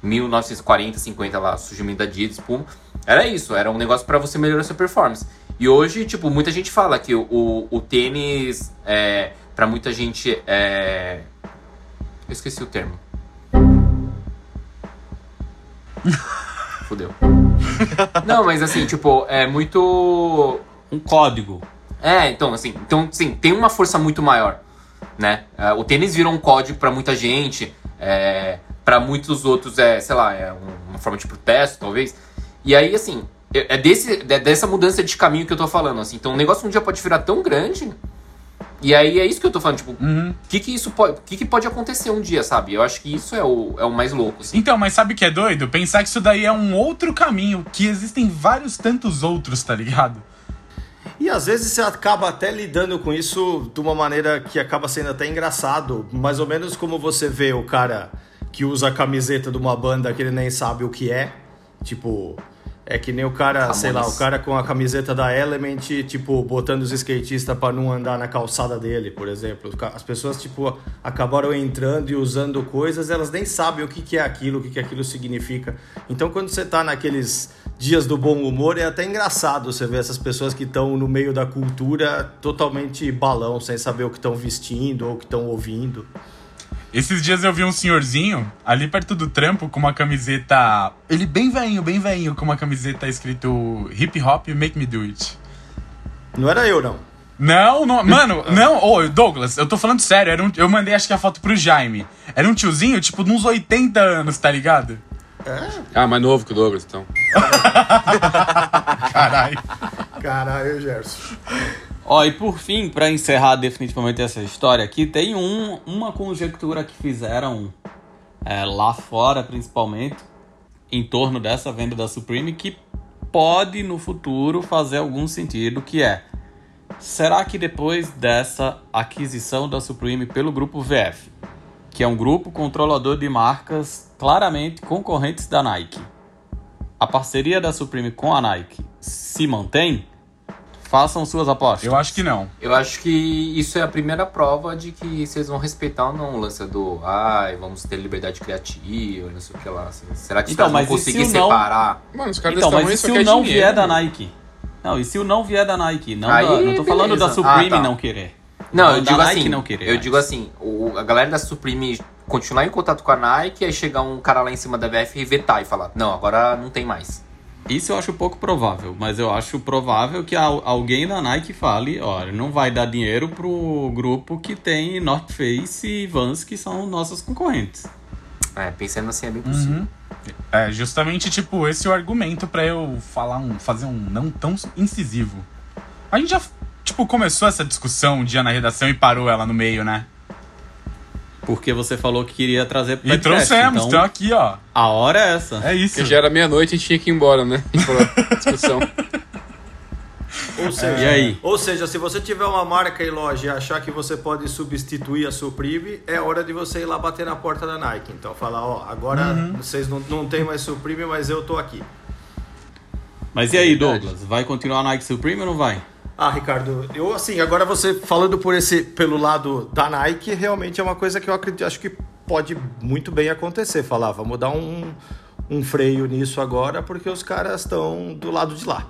1940, 50 lá, surgimento da Adidas, Puma. Era isso, era um negócio pra você melhorar sua performance. E hoje, tipo, muita gente fala que o, o, o tênis, é, pra muita gente, é... Eu esqueci o termo. Fudeu. Não, mas assim, tipo, é muito. Um código. É, então, assim, então, sim, tem uma força muito maior, né? É, o tênis virou um código pra muita gente, é, para muitos outros é, sei lá, é um- uma forma de protesto, talvez. E aí, assim, é é desse, é dessa mudança de caminho que eu tô falando, assim. Então, o negócio um dia pode virar tão grande, e aí é isso que eu tô falando, tipo, o Uhum. que que isso pode, que que pode acontecer um dia, sabe? Eu acho que isso é o, é o mais louco, assim. Então, mas sabe o que é doido? Pensar que isso daí é um outro caminho, que existem vários tantos outros, tá ligado? E às vezes você acaba até lidando com isso de uma maneira que acaba sendo até engraçado. Mais ou menos como você vê o cara que usa a camiseta de uma banda que ele nem sabe o que é. Tipo, é que nem o cara, sei lá, o cara com a camiseta da Element, tipo, botando os skatistas para não andar na calçada dele, por exemplo. As pessoas, tipo, acabaram entrando e usando coisas, elas nem sabem o que, que é aquilo, o que, que aquilo significa. Então, quando você tá naqueles dias do bom humor, é até engraçado você ver essas pessoas que estão no meio da cultura totalmente balão, sem saber o que estão vestindo ou o que estão ouvindo. Esses dias eu vi um senhorzinho ali perto do trampo com uma camiseta. Ele bem veinho, bem veinho, com uma camiseta escrito Hip Hop Make Me Do It. Não era eu, não. Não, não, mano, não, ô Douglas, eu tô falando sério, era um- eu mandei acho que a foto pro Jaime. Era um tiozinho, tipo, de uns 80 anos, tá ligado? Ah, mais novo que o Douglas, então. Caralho. Caralho, Gerson. Ó, e por fim, pra encerrar definitivamente essa história aqui, tem um, uma conjectura que fizeram é, lá fora, principalmente, em torno dessa venda da Supreme, que pode no futuro fazer algum sentido, que é será que depois dessa aquisição da Supreme pelo grupo VF, que é um grupo controlador de marcas claramente concorrentes da Nike, a parceria da Supreme com a Nike se mantém? Façam suas apostas. Eu acho que não. Eu acho que isso é a primeira prova de que vocês vão respeitar ou não o lance do ai, vamos ter liberdade criativa, não sei o que lá. assim. Será que os Então, caras vão conseguir se não- separar? Mano, os caras Então, mas e se o não dinheiro, vier da. Nike? Não, e se o não vier da Nike? Não, Aí, da- não tô falando da beleza. Supreme Ah, tá. não querer. Não, eu digo Nike assim, não querer. eu mais. digo assim, o, a galera da Supreme continuar em contato com a Nike, aí chegar um cara lá em cima da VF e vetar e falar, não, agora não tem mais. Isso eu acho pouco provável, mas eu acho provável que al- alguém da Nike fale, olha, não vai dar dinheiro pro grupo que tem North Face e Vans, que são nossos concorrentes. É, pensando assim é bem possível. É justamente tipo esse é o argumento pra eu falar um, fazer um não tão incisivo. A gente já tipo começou essa discussão um dia na redação e parou ela no meio, né? Porque você falou que queria trazer pro E podcast. trouxemos, então, então aqui, ó. a hora é essa. É isso. Porque já era meia-noite e a gente tinha que ir embora, né? Pra discussão. Ou seja, E aí? ou seja, se você tiver uma marca em loja e achar que você pode substituir a Supreme, é hora de você ir lá bater na porta da Nike. Então, falar, ó, agora Uhum. vocês não, não tem mais Supreme, mas eu tô aqui. Mas e aí, verdade. Douglas? Vai continuar a Nike Supreme ou não vai? Ah, Ricardo, eu assim, agora você falando por esse pelo lado da Nike, realmente é uma coisa que eu acredito, acho que pode muito bem acontecer. Falar, vamos dar um, um freio nisso agora, porque os caras estão do lado de lá.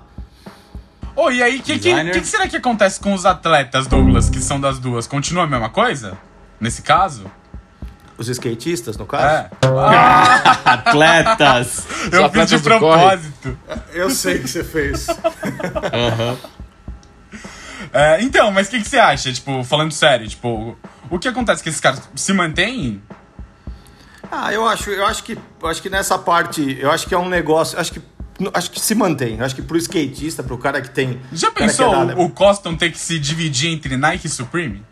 Ô, e aí, o que, que, que que será que acontece com os atletas, Douglas, que são das duas? Continua a mesma coisa? Nesse caso? Os skatistas, no caso? É. Ah, Atletas! eu fiz atletas de do corre. propósito. Eu sei que você fez. Aham. É, então, mas o que, que você acha? Tipo, falando sério, tipo, o que acontece que esses caras se mantêm? Ah, eu acho, eu acho que, eu acho que nessa parte, eu acho que é um negócio, acho que, acho que se mantém. Acho que pro skatista, pro cara que tem, Já pensou é o, o Coston ter que se dividir entre Nike e Supreme?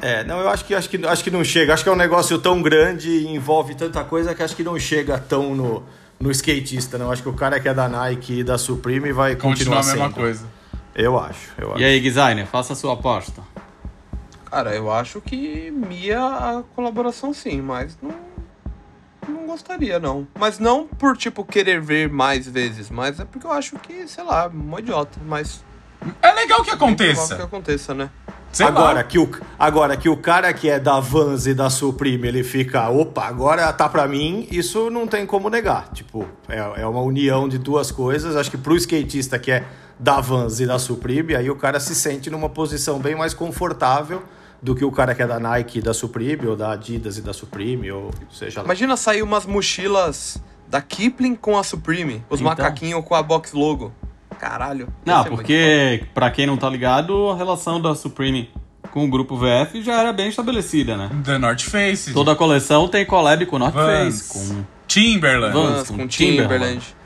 É, não, eu acho que acho que acho que não chega. Acho que é um negócio tão grande e envolve tanta coisa que acho que não chega tão no, no skatista, não. Acho que o cara que é da Nike e da Supreme vai Continua continuar a mesma sendo. coisa. Eu acho, eu acho. E aí, designer, faça a sua aposta. Cara, eu acho que mia a colaboração sim, mas não. Não gostaria, não. Mas não por, tipo, querer ver mais vezes, mas é porque eu acho que, sei lá, um idiota. Mas. É legal que bem provável que aconteça. aconteça, né? Sei agora, lá. que o, agora que o cara que é da Vans e da Supreme, ele fica, opa, agora tá pra mim, isso não tem como negar. Tipo, é, é uma união de duas coisas. Acho que pro skatista que é da Vans e da Supreme, aí o cara se sente numa posição bem mais confortável do que o cara que é da Nike e da Supreme, ou da Adidas e da Supreme, ou seja lá. Imagina sair umas mochilas da Kipling com a Supreme, os Então. macaquinhos com a box logo. Caralho. ia Não, muito porque, pra quem não tá ligado, a relação da Supreme com o grupo VF já era bem estabelecida, né? The North Face, Toda a coleção tem collab com North Vans, Face, com... Timberland. Vans. Com com Timberland. Timberland.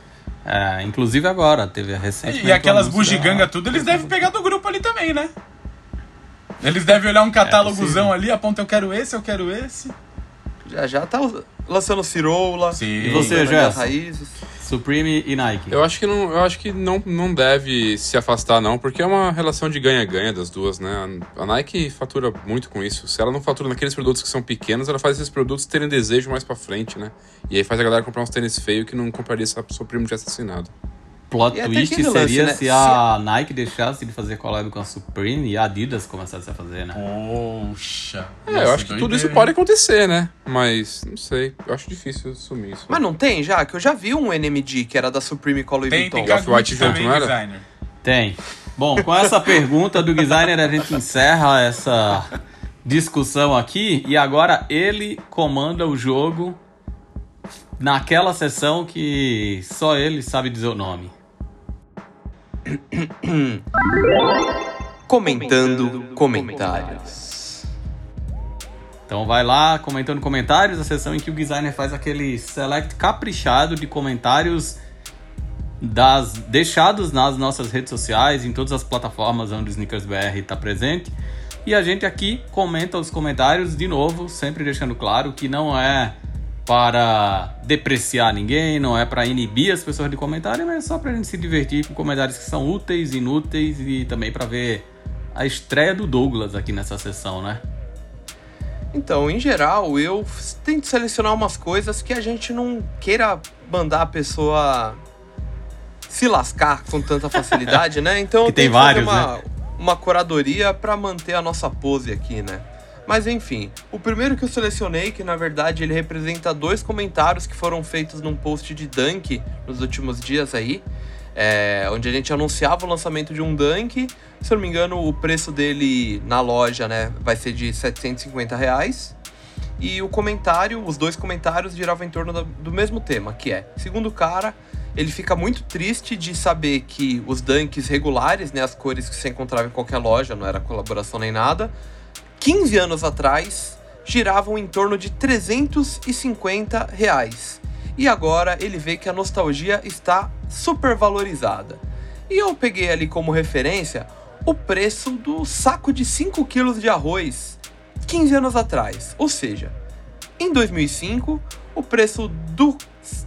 É, inclusive agora, teve a recente. E aquelas bugiganga tudo, eles devem pegar do grupo ali também, né? Eles devem olhar um catálogozão ali, aponta eu quero esse, eu quero esse. Já já tá lançando cirola. Sim. E você, as raízes. Supreme e Nike. Eu acho que não, eu acho que não, não deve se afastar, não, porque é uma relação de ganha-ganha das duas, né? A Nike fatura muito com isso. Se ela não fatura naqueles produtos que são pequenos, ela faz esses produtos terem desejo mais pra frente, né? E aí faz a galera comprar uns tênis feios que não compraria se a sua prima tivesse assinado. Plot E twist seria lance, né? se a Nike deixasse de fazer collab com a Supreme e a Adidas começasse a fazer, né? Poxa. É, eu acho que tudo isso pode acontecer, né? Mas, não sei, eu acho difícil assumir isso. Mas não tem já? Que eu já vi um NMD que era da Supreme com a Louis Tem, Vuitton. tem Off-White Gucci junto, não era? designer. Tem. Bom, com essa pergunta do designer a gente encerra essa discussão aqui e agora ele comanda o jogo naquela sessão que só ele sabe dizer o nome. Comentando comentários. Então vai lá comentando comentários, a sessão em que o designer faz aquele select caprichado de comentários das deixados nas nossas redes sociais, em todas as plataformas onde o Sneakers BR está presente. E a gente aqui comenta os comentários de novo, sempre deixando claro que não é para depreciar ninguém, não é para inibir as pessoas de comentarem, mas é só para a gente se divertir com comentários que são úteis, inúteis e também para ver a estreia do Douglas aqui nessa sessão, né? Então, em geral, eu tento selecionar umas coisas que a gente não queira mandar a pessoa se lascar com tanta facilidade, né? Então Que tem vários, uma, né? uma curadoria pra manter a nossa pose aqui, né? Mas enfim, o primeiro que eu selecionei, que na verdade ele representa dois comentários que foram feitos num post de Dunk nos últimos dias aí, é, onde a gente anunciava o lançamento de um Dunk. Se eu não me engano, o preço dele na loja, né, vai ser de 750 reais. E o comentário, os dois comentários giravam em torno do mesmo tema, que é, segundo o cara, ele fica muito triste de saber que os dunks regulares, né, as cores que você encontrava em qualquer loja, não era colaboração nem nada, 15 anos atrás giravam em torno de 350 reais. E agora ele vê que a nostalgia está super valorizada. E eu peguei ali como referência o preço do saco de 5 quilos de arroz 15 anos atrás. Ou seja, em 2005, o preço do,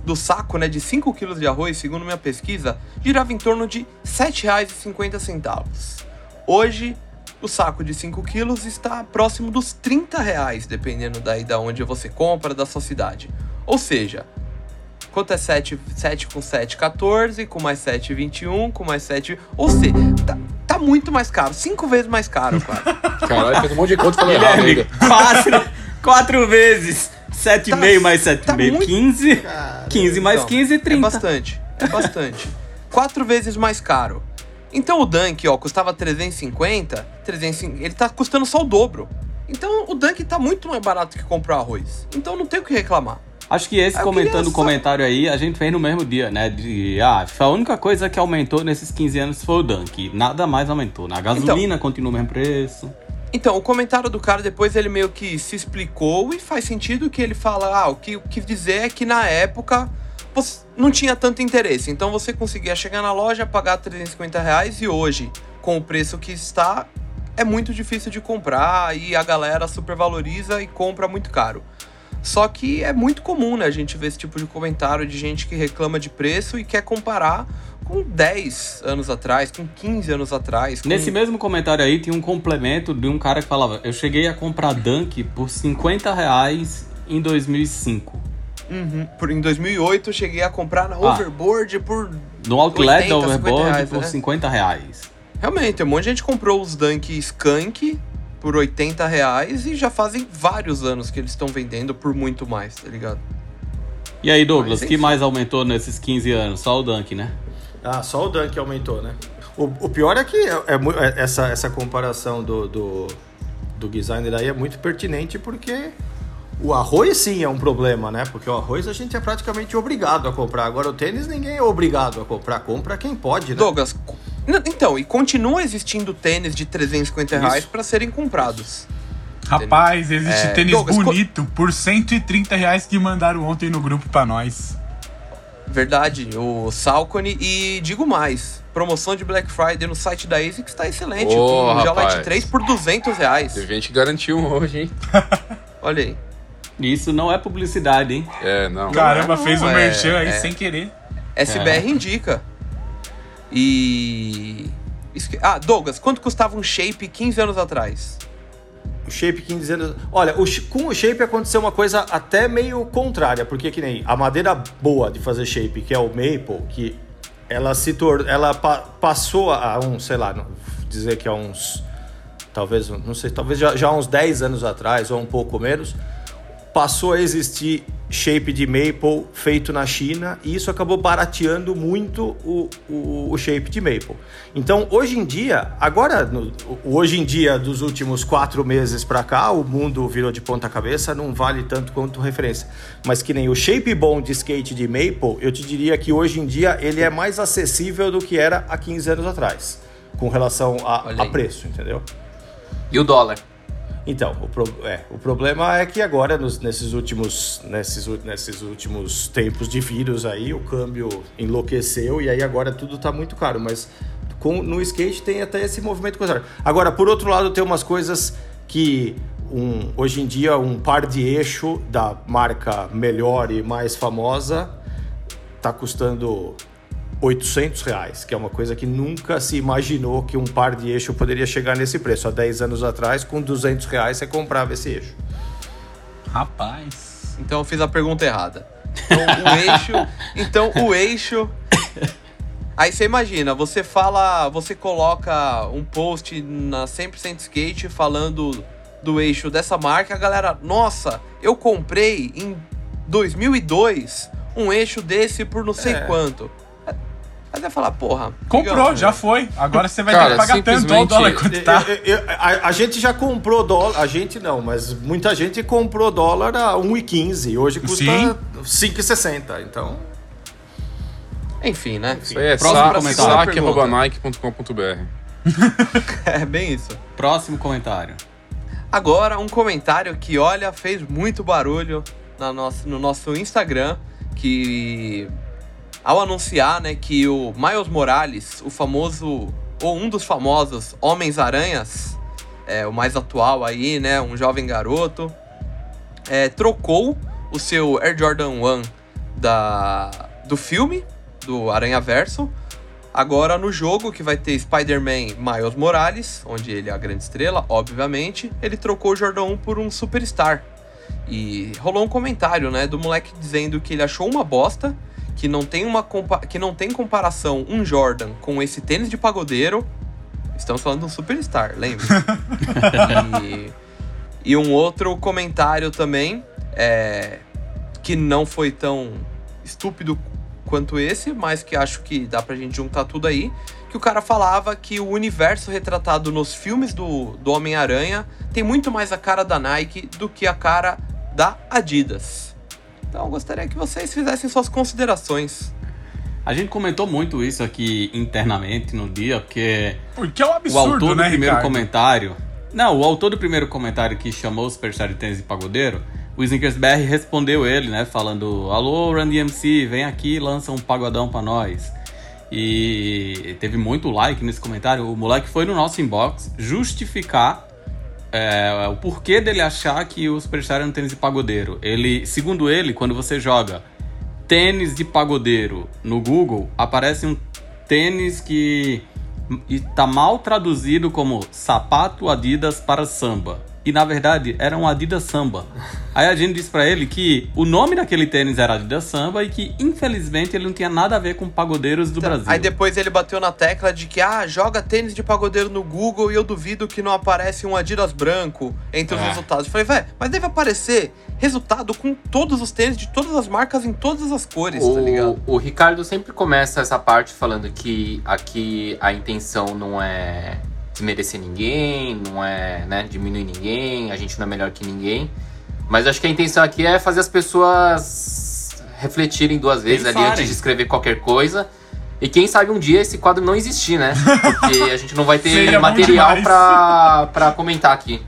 do saco né, de 5 kg de arroz, segundo minha pesquisa, girava em torno de R$ 7,50. Hoje, o saco de 5 quilos está próximo dos 30 reais, dependendo daí da onde você compra, da sua cidade. Ou seja, quanto é 7, 7 com 7, 14, com mais 7, 21, com mais 7... Ou seja, tá, tá muito mais caro, 5 vezes mais caro, cara. Caralho, fez um monte de conta falando errado ainda. quatro, quatro vezes. 7,5 Tá- mais 7,5, tá muito- 15. 15 mais Então, 15, É 30. bastante, é bastante. Quatro vezes mais caro. Então o Dunk, ó, custava 350, 350, ele tá custando só o dobro. Então o Dunk tá muito mais barato que comprar arroz. Então não tem o que reclamar. Acho que esse Eu comentando o só- comentário aí, a gente fez no mesmo dia, né? De, ah, a única coisa que aumentou nesses 15 anos foi o Dunk. Nada mais aumentou. Na gasolina continua o mesmo preço. Então, o comentário do cara depois ele meio que se explicou e faz sentido que ele fala, ah, o que, o que dizer é que na época você não tinha tanto interesse. Então você conseguia chegar na loja, pagar 350 reais e hoje, com o preço que está, é muito difícil de comprar e a galera supervaloriza e compra muito caro. Só que é muito comum, né, a gente ver esse tipo de comentário de gente que reclama de preço e quer comparar com 10 anos atrás, com 15 anos atrás. Com... Nesse mesmo comentário aí tinha um complemento de um cara que falava: Eu cheguei a comprar Dunk por 50 reais em 2005. Uhum. Por, em 2008 eu cheguei a comprar na Ah. Overboard por. No outlet 80, da 50 Overboard reais, por né? 50 reais. Realmente, um monte de gente comprou os Dunk Skunk por 80 reais e já fazem vários anos que eles estão vendendo por muito mais, tá ligado? E aí, Douglas, o que enfim. mais aumentou nesses 15 anos? Só o Dunk, né? Ah, só o Dunk aumentou, né? O, o pior é que é, é é- essa, essa comparação do, do, do designer aí é muito pertinente porque o arroz sim é um problema, né? Porque o arroz a gente é praticamente obrigado a comprar. Agora o tênis ninguém é obrigado a comprar. Compra quem pode, né? Douglas, então, e continua existindo tênis de 350 reais para serem comprados. Rapaz, existe É, tênis Douglas, co- bonito por 130 reais que mandaram ontem no grupo pra nós. Verdade, o Salcone e digo mais, promoção de Black Friday no site da ASICS está excelente. Com o rapaz. 3 por 200 reais. Teve gente que garantiu um hoje, hein? Olha aí. Isso não é publicidade, hein? É, não. Caramba, não, fez um é- merchan aí é. sem querer. SBR indica. E. esque- Ah, Douglas, quanto custava um shape 15 anos atrás? O shape 15 anos. Olha, o com o shape aconteceu uma coisa até meio contrária, porque que nem a madeira boa de fazer shape, que é o maple, que ela se tornou, ela pa- passou a um, sei lá, não- dizer que há uns talvez, não sei, talvez já, já há uns 10 anos atrás ou um pouco menos, passou a existir shape de maple feito na China e isso acabou barateando muito o, o, o shape de maple. Então, hoje em dia, agora, no- hoje em dia dos últimos quatro meses para cá, o mundo virou de ponta cabeça, não vale tanto quanto referência. Mas que nem o shape bom de skate de maple, eu te diria que hoje em dia ele é mais acessível do que era há 15 anos atrás, com relação a, a preço, entendeu? E o dólar? Então, o, pro- é, o problema é que agora, nos- nesses, últimos, nesses, nesses últimos tempos de vírus aí, o câmbio enlouqueceu e aí agora tudo tá muito caro. Mas com, no skate tem até esse movimento contrário. Agora, por outro lado, tem umas coisas que um, hoje em dia um par de eixo da marca melhor e mais famosa tá custando 800 reais, que é uma coisa que nunca se imaginou que um par de eixo poderia chegar nesse preço. Há 10 anos atrás, com 200 reais, você comprava esse eixo. Rapaz. Então eu fiz a pergunta errada. Então o eixo. Então o eixo. Aí você imagina, você fala. Você coloca um post na 100% skate falando do eixo dessa marca, a galera, nossa, eu comprei em 2002 um eixo desse por não sei É. quanto. Aí você vai falar, porra. Comprou, legal, já né? foi. Agora você vai Cara, ter que pagar tanto simplesmente- dólar quanto tá. Eu- eu- a, a gente já comprou dólar, a gente não, mas muita gente comprou dólar a 1,15, hoje custa Sim. 5,60, então... Enfim, né? Isso aí é Próximo sa comentário. saque.nike.com.br. É bem isso. Próximo comentário. Agora, um comentário que, olha, fez muito barulho na nossa, no nosso Instagram, que ao anunciar, né, que o Miles Morales, o famoso, ou um dos famosos Homens-Aranhas, é, o mais atual aí, né? Um jovem garoto. É, trocou o seu Air Jordan 1 da, do filme, do Aranha Verso. Agora no jogo, que vai ter Spider-Man Miles Morales, onde ele é a grande estrela, obviamente, ele trocou o Jordan 1 por um Superstar. E rolou um comentário, né, do moleque dizendo que ele achou uma bosta, que não tem, uma que não tem comparação um Jordan com esse tênis de pagodeiro. Estamos falando de um Superstar, lembra? e, e um outro comentário também, é, que não foi tão estúpido quanto esse, mas que acho que dá pra gente juntar tudo aí. Que o cara falava que o universo retratado nos filmes do, do Homem-Aranha tem muito mais a cara da Nike do que a cara da Adidas. Então gostaria que vocês fizessem suas considerações. A gente comentou muito isso aqui internamente no dia, porque. Porque é um absurdo, o autor do né, primeiro Ricardo? comentário. Não, o autor do primeiro comentário que chamou o Superstar de tênis de pagodeiro, o Snickers BR respondeu ele, né? Falando: Alô, Randy MC, vem aqui e lança um pagodão pra nós. E teve muito like nesse comentário. O moleque foi no nosso inbox justificar é, o porquê dele achar que o Superstar é um tênis de pagodeiro. Ele, segundo ele, quando você joga tênis de pagodeiro no Google, aparece um tênis que está mal traduzido como sapato Adidas para samba. E na verdade era um Adidas Samba. Aí a gente disse para ele que o nome daquele tênis era Adidas Samba e que infelizmente ele não tinha nada a ver com pagodeiros do Brasil. Aí depois ele bateu na tecla de que, ah, joga tênis de pagodeiro no Google e eu duvido que não aparece um Adidas branco entre os É. resultados. Eu falei, velho, mas deve aparecer resultado com todos os tênis de todas as marcas em todas as cores, tá ligado? O, o Ricardo sempre começa essa parte falando que aqui a intenção não é desmerecer ninguém, não é né, diminuir ninguém, a gente não é melhor que ninguém. Mas acho que a intenção aqui é fazer as pessoas refletirem duas vezes ali Pensarem. antes de escrever qualquer coisa. E quem sabe um dia esse quadro não existir, né? Porque a gente não vai ter material pra comentar aqui.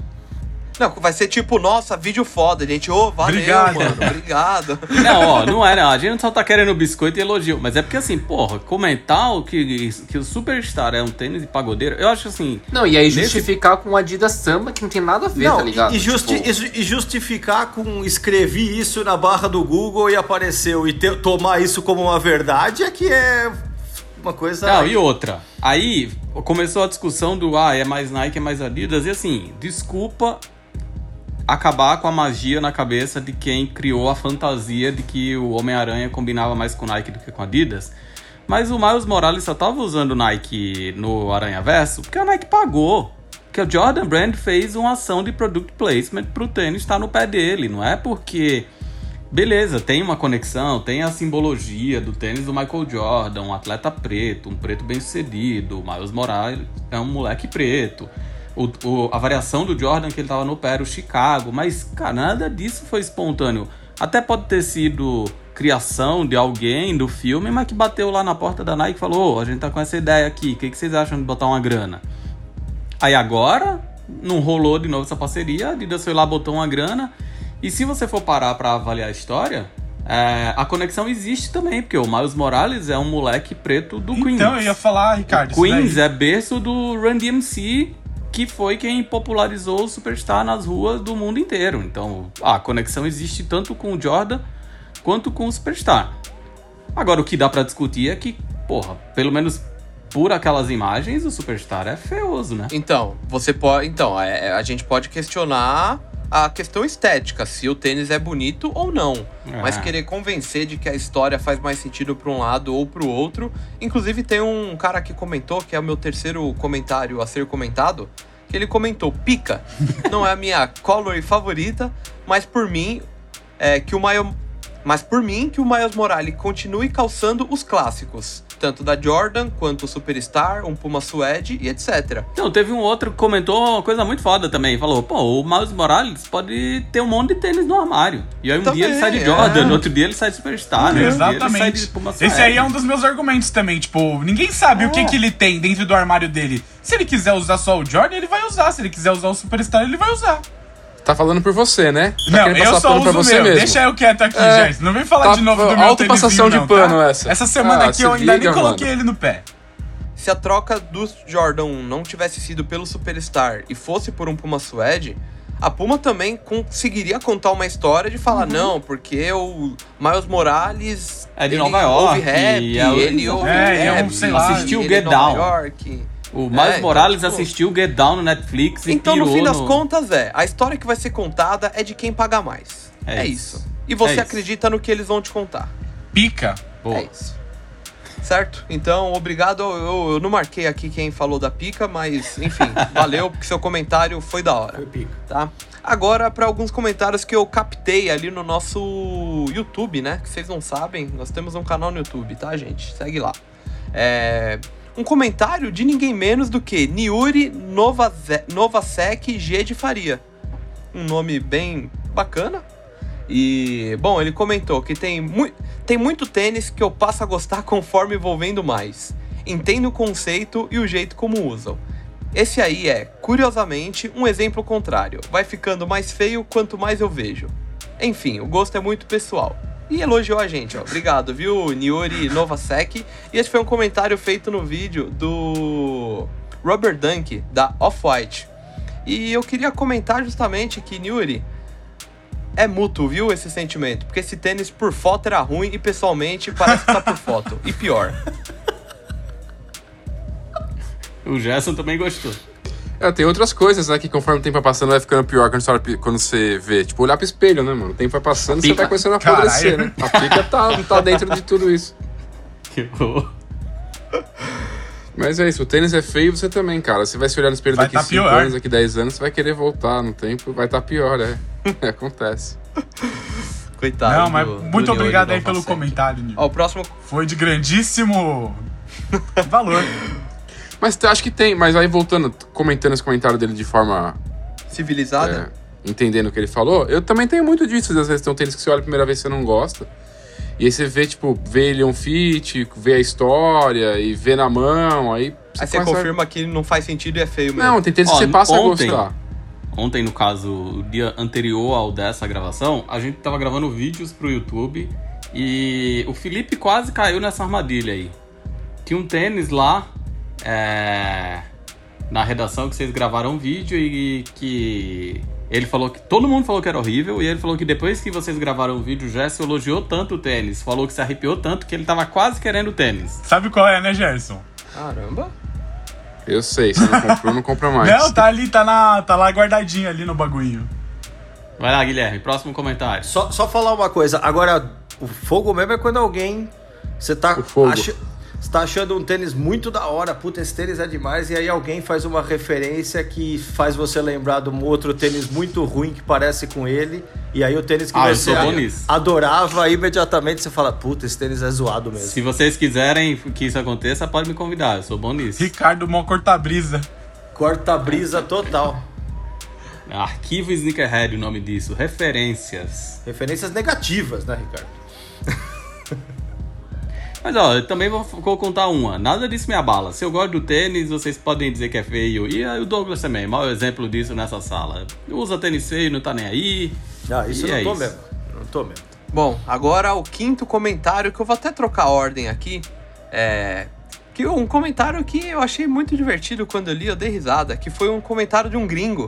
Não, vai ser tipo, nossa, vídeo foda, gente. Ô, valeu, Obrigado. mano, obrigado. Não, ó, não é não. A gente só tá querendo biscoito e elogio. Mas é porque assim, porra, comentar o que, que o Superstar é um tênis de pagodeiro, eu acho assim. Não, e aí Nesse- justificar com o Adidas Samba que não tem nada a ver, Não, tá ligado? e, justi- Tipo, e justificar com escrevi isso na barra do Google e apareceu e ter- tomar isso como uma verdade é que é uma coisa. Não, e outra. Aí começou a discussão do ah, é mais Nike, é mais Adidas. E assim, desculpa acabar com a magia na cabeça de quem criou a fantasia de que o Homem-Aranha combinava mais com Nike do que com Adidas. Mas o Miles Morales só tava usando Nike no Aranha Verso porque a Nike pagou. Porque o Jordan Brand fez uma ação de product placement pro tênis estar no pé dele. Não é porque Beleza, tem uma conexão, tem a simbologia do tênis do Michael Jordan, um atleta preto, um preto bem sucedido, o Miles Morales é um moleque preto. O, o- a variação do Jordan que ele tava no pé era o Chicago, mas cara, nada disso foi espontâneo. Até pode ter sido criação de alguém do filme, mas que bateu lá na porta da Nike e falou: "Ô, a gente tá com essa ideia aqui, o que, que vocês acham de botar uma grana? Aí agora não rolou de novo essa parceria, a Adidas foi lá, botou uma grana. E se você for parar pra avaliar a história, é, a conexão existe também, porque o Miles Morales é um moleque preto do Queens. Então, eu ia falar, Ricardo, isso Queens é berço do Run DMC, que foi quem popularizou o Superstar nas ruas do mundo inteiro. Então, a conexão existe tanto com o Jordan quanto com o Superstar. Agora, o que dá pra discutir é que, porra, pelo menos por aquelas imagens, o Superstar é feioso, né? Então, você pode. Então, é- a gente pode questionar a questão estética, se o tênis é bonito ou não. É. Mas querer convencer de que a história faz mais sentido para um lado ou para o outro. Inclusive, tem um cara que comentou, que é o meu terceiro comentário a ser comentado, que ele comentou: pica. Não é a minha color favorita, mas por mim, é que o Miles. Mas por mim, que o Miles Morales continue calçando os clássicos, tanto da Jordan quanto o Superstar, um Puma Suede e etc. Então, teve um outro que comentou uma coisa muito foda também. Falou, pô, o Miles Morales pode ter um monte de tênis no armário. E aí um Também, dia ele sai de é. Jordan, no outro dia ele sai de Superstar, de Exatamente. Esse aí é um dos meus argumentos também. Tipo, ninguém sabe o que, É. que ele tem dentro do armário dele. Se ele quiser usar só o Jordan, ele vai usar. Se ele quiser usar o Superstar, ele vai usar. Tá falando por você, né? Tá não, eu só uso o você meu. mesmo. Deixa eu quieto aqui, É. Gerson. Não vem falar Tá, de novo do meu autopassação tênisinho, de não, pano tá? essa. Essa semana Ah, aqui se eu ainda liga, nem coloquei mano. ele no pé. se a troca do Jordan 1 não tivesse sido pelo Superstar e fosse por um Puma Suede, a Puma também conseguiria contar uma história de falar, não, porque o Miles Morales. É de ele Nova York, Ouve rap, e é- ele ouve É, e é um, rap, sei lá, assistiu ele Get é Nova Down. York. O Miles É, Morales então, tipo, assistiu Get Down no Netflix e Então, no fim das no- contas, é. A história que vai ser contada é de quem paga mais. É É, isso. isso. E você É isso. acredita no que eles vão te contar. Pica. Boa. É isso. Certo? Então, obrigado. Eu, eu não marquei aqui quem falou da pica, mas enfim, valeu, porque seu comentário foi da hora. Foi pica. Tá? Agora, para alguns comentários que eu captei ali no nosso YouTube, né? Que vocês não sabem, nós temos um canal no YouTube, tá, gente? Segue lá. É, Um comentário de ninguém menos do que Niuri Novasek G de Faria. Um nome bem bacana. E, bom, ele comentou que tem, mui tem muito tênis que eu passo a gostar conforme vou vendo mais. Entendo o conceito e o jeito como usam. Esse aí é, curiosamente, um exemplo contrário. Vai ficando mais feio quanto mais eu vejo. Enfim, o gosto é muito pessoal. E elogiou a gente, ó. Obrigado, viu, Niori Novasek. E esse foi um comentário feito no vídeo do Rubber Dunk, da Off-White. E eu queria comentar justamente que, Niuri, é mútuo, viu, esse sentimento. Porque esse tênis por foto era ruim e pessoalmente parece que tá por foto. E pior. O Gerson também gostou. É, tem outras coisas, né? Que conforme o tempo vai passando, vai ficando pior quando você, quando você vê. Tipo, olhar pro espelho, né, mano? O tempo vai passando, você vai começando a Caralho. apodrecer, né? A pica tá, tá dentro de tudo isso. Que horror. Mas é isso, o tênis é feio você também, cara. Você vai se olhar no espelho Vai daqui tá 5 pior. anos, daqui 10 anos, você vai querer voltar no tempo, vai estar tá pior, é. É, Acontece. Coitado. Não, mas do- do muito Niori obrigado aí pelo comentário, Nil. Ó, o próximo. Foi de grandíssimo valor. Mas acho que tem, mas aí voltando, comentando esse comentário dele de forma Civilizada? é, entendendo o que ele falou, eu também tenho muito disso. Às vezes tem um tênis que você olha a primeira vez e você não gosta. E aí você vê, tipo, vê ele um fit, vê a história e vê na mão, aí. Aí você começa a- confirma que não faz sentido e é feio mesmo. Não, tem tênis Ó, que você passa ontem- a gostar. Ontem, no caso, o dia anterior ao dessa gravação, a gente tava gravando vídeos pro YouTube e o Felipe quase caiu nessa armadilha aí. Tinha um tênis lá é, na redação que vocês gravaram um vídeo e que ele falou que todo mundo falou que era horrível e ele falou que depois que vocês gravaram o vídeo, o Gerson elogiou tanto o tênis, falou que se arrepiou tanto que ele tava quase querendo o tênis. Sabe qual é, né, Gerson? Caramba. Eu sei, se não comprou, não compra mais. Não, tá ali, tá, na, tá lá guardadinho ali no bagulho. Vai lá, Guilherme, próximo comentário. Só, só falar uma coisa. Agora, o fogo mesmo é quando alguém. Você tá, O fogo. acha- você tá achando um tênis muito da hora, puta, esse tênis é demais, e aí alguém faz uma referência que faz você lembrar de um outro tênis muito ruim que parece com ele, e aí o tênis que Ah, você adorava, imediatamente você fala, puta, esse tênis é zoado mesmo. Se vocês quiserem que isso aconteça, pode me convidar, eu sou bom nisso. Ricardo Mó Corta-Brisa. Corta a brisa total. Arquivo Sneakerhead, o nome disso. Referências. Referências negativas, né, Ricardo? Mas ó, eu também vou, vou contar uma. Nada disso me abala. Se eu gosto do tênis, vocês podem dizer que é feio. E aí o Douglas também, mau exemplo disso nessa sala. Usa tênis feio, não tá nem aí. Ah, isso E eu não é tô isso. mesmo. Não tô mesmo. Bom, agora o quinto comentário, que eu vou até trocar a ordem aqui. É. Que um comentário que eu achei muito divertido quando eu li, eu dei risada. Que foi um comentário de um gringo.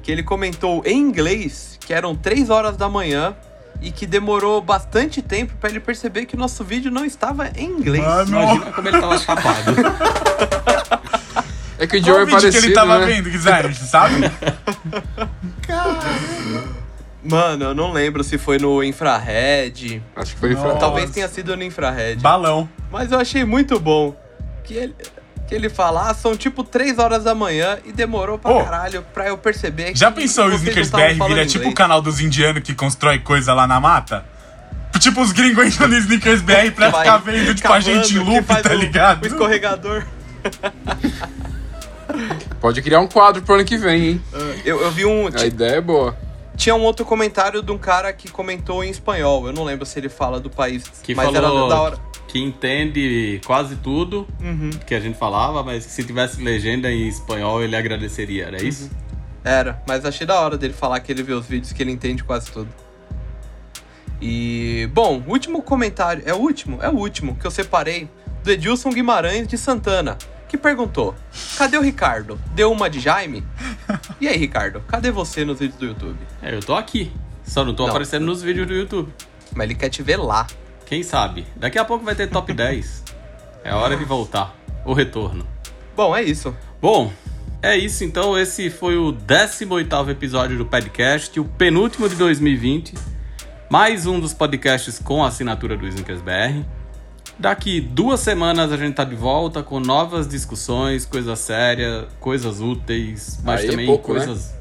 Que ele comentou em inglês que eram 3 horas da manhã e que demorou bastante tempo pra ele perceber que o nosso vídeo não estava em inglês. Mano. Imagina como ele tava chapado. É que o Joe é que parecido, ele tava né? vendo, Guilherme, sabe? Mano, eu não lembro se foi no infrared. Acho que foi Nossa. infra... Talvez tenha sido no infrared. Balão. Mas eu achei muito bom que ele, que ele falar, "Ah, são tipo 3 horas da manhã e demorou pra Ô, caralho pra eu perceber Já que pensou o Snickers BR falando vira tipo o canal dos indianos que constrói coisa lá na mata? Tipo os gringos entram no Snickers BR pra Vai ficar vendo, tipo, a cavando, gente em loop, tá o- ligado? O escorregador. Pode criar um quadro pro ano que vem, hein? Eu, eu vi um. A ideia é boa. Tinha um outro comentário de um cara que comentou em espanhol. Eu não lembro se ele fala do país. Que mas falou era da hora. Que entende quase tudo Uhum. que a gente falava, mas que se tivesse legenda em espanhol ele agradeceria, era isso? Era, mas achei da hora dele falar que ele vê os vídeos que ele entende quase tudo. E, bom, último comentário, é o último? É o último que eu separei do Edilson Guimarães de Santana. que perguntou: Cadê o Ricardo? Deu uma de Jaime? E aí, Ricardo, cadê você nos vídeos do YouTube? É, eu tô aqui. Só não tô Não. aparecendo nos vídeos do YouTube. Mas ele quer te ver lá. Quem sabe? Daqui a pouco vai ter top 10. É hora de voltar. O retorno. Bom, é isso. Bom, é isso então. Esse foi o 18º episódio do podcast, o penúltimo de 2020. Mais um dos podcasts com a assinatura do Snickers BR. Daqui duas semanas a gente tá de volta com novas discussões, coisa séria, coisas úteis, mas Aí é também pouco, né? coisas.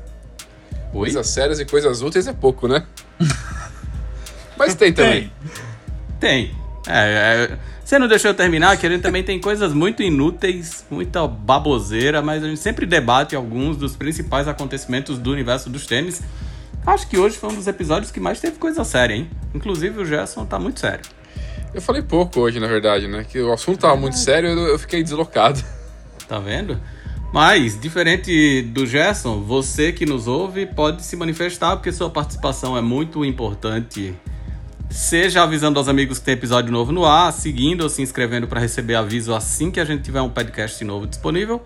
Oi? Coisas sérias e coisas úteis é pouco, né? Mas tem também. Tem. É, é, você não deixou eu terminar, que a gente também tem coisas muito inúteis, muita baboseira, mas a gente sempre debate alguns dos principais acontecimentos do universo dos tênis. Acho que hoje foi um dos episódios que mais teve coisa séria, hein? Inclusive o Gerson tá muito sério. Eu falei pouco hoje, na verdade, né? Que o assunto tava muito sério eu, eu fiquei deslocado. Tá vendo? Mas, diferente do Gerson, você que nos ouve pode se manifestar, porque sua participação é muito importante. Seja avisando aos amigos que tem episódio novo no ar, seguindo ou se inscrevendo para receber aviso assim que a gente tiver um podcast novo disponível,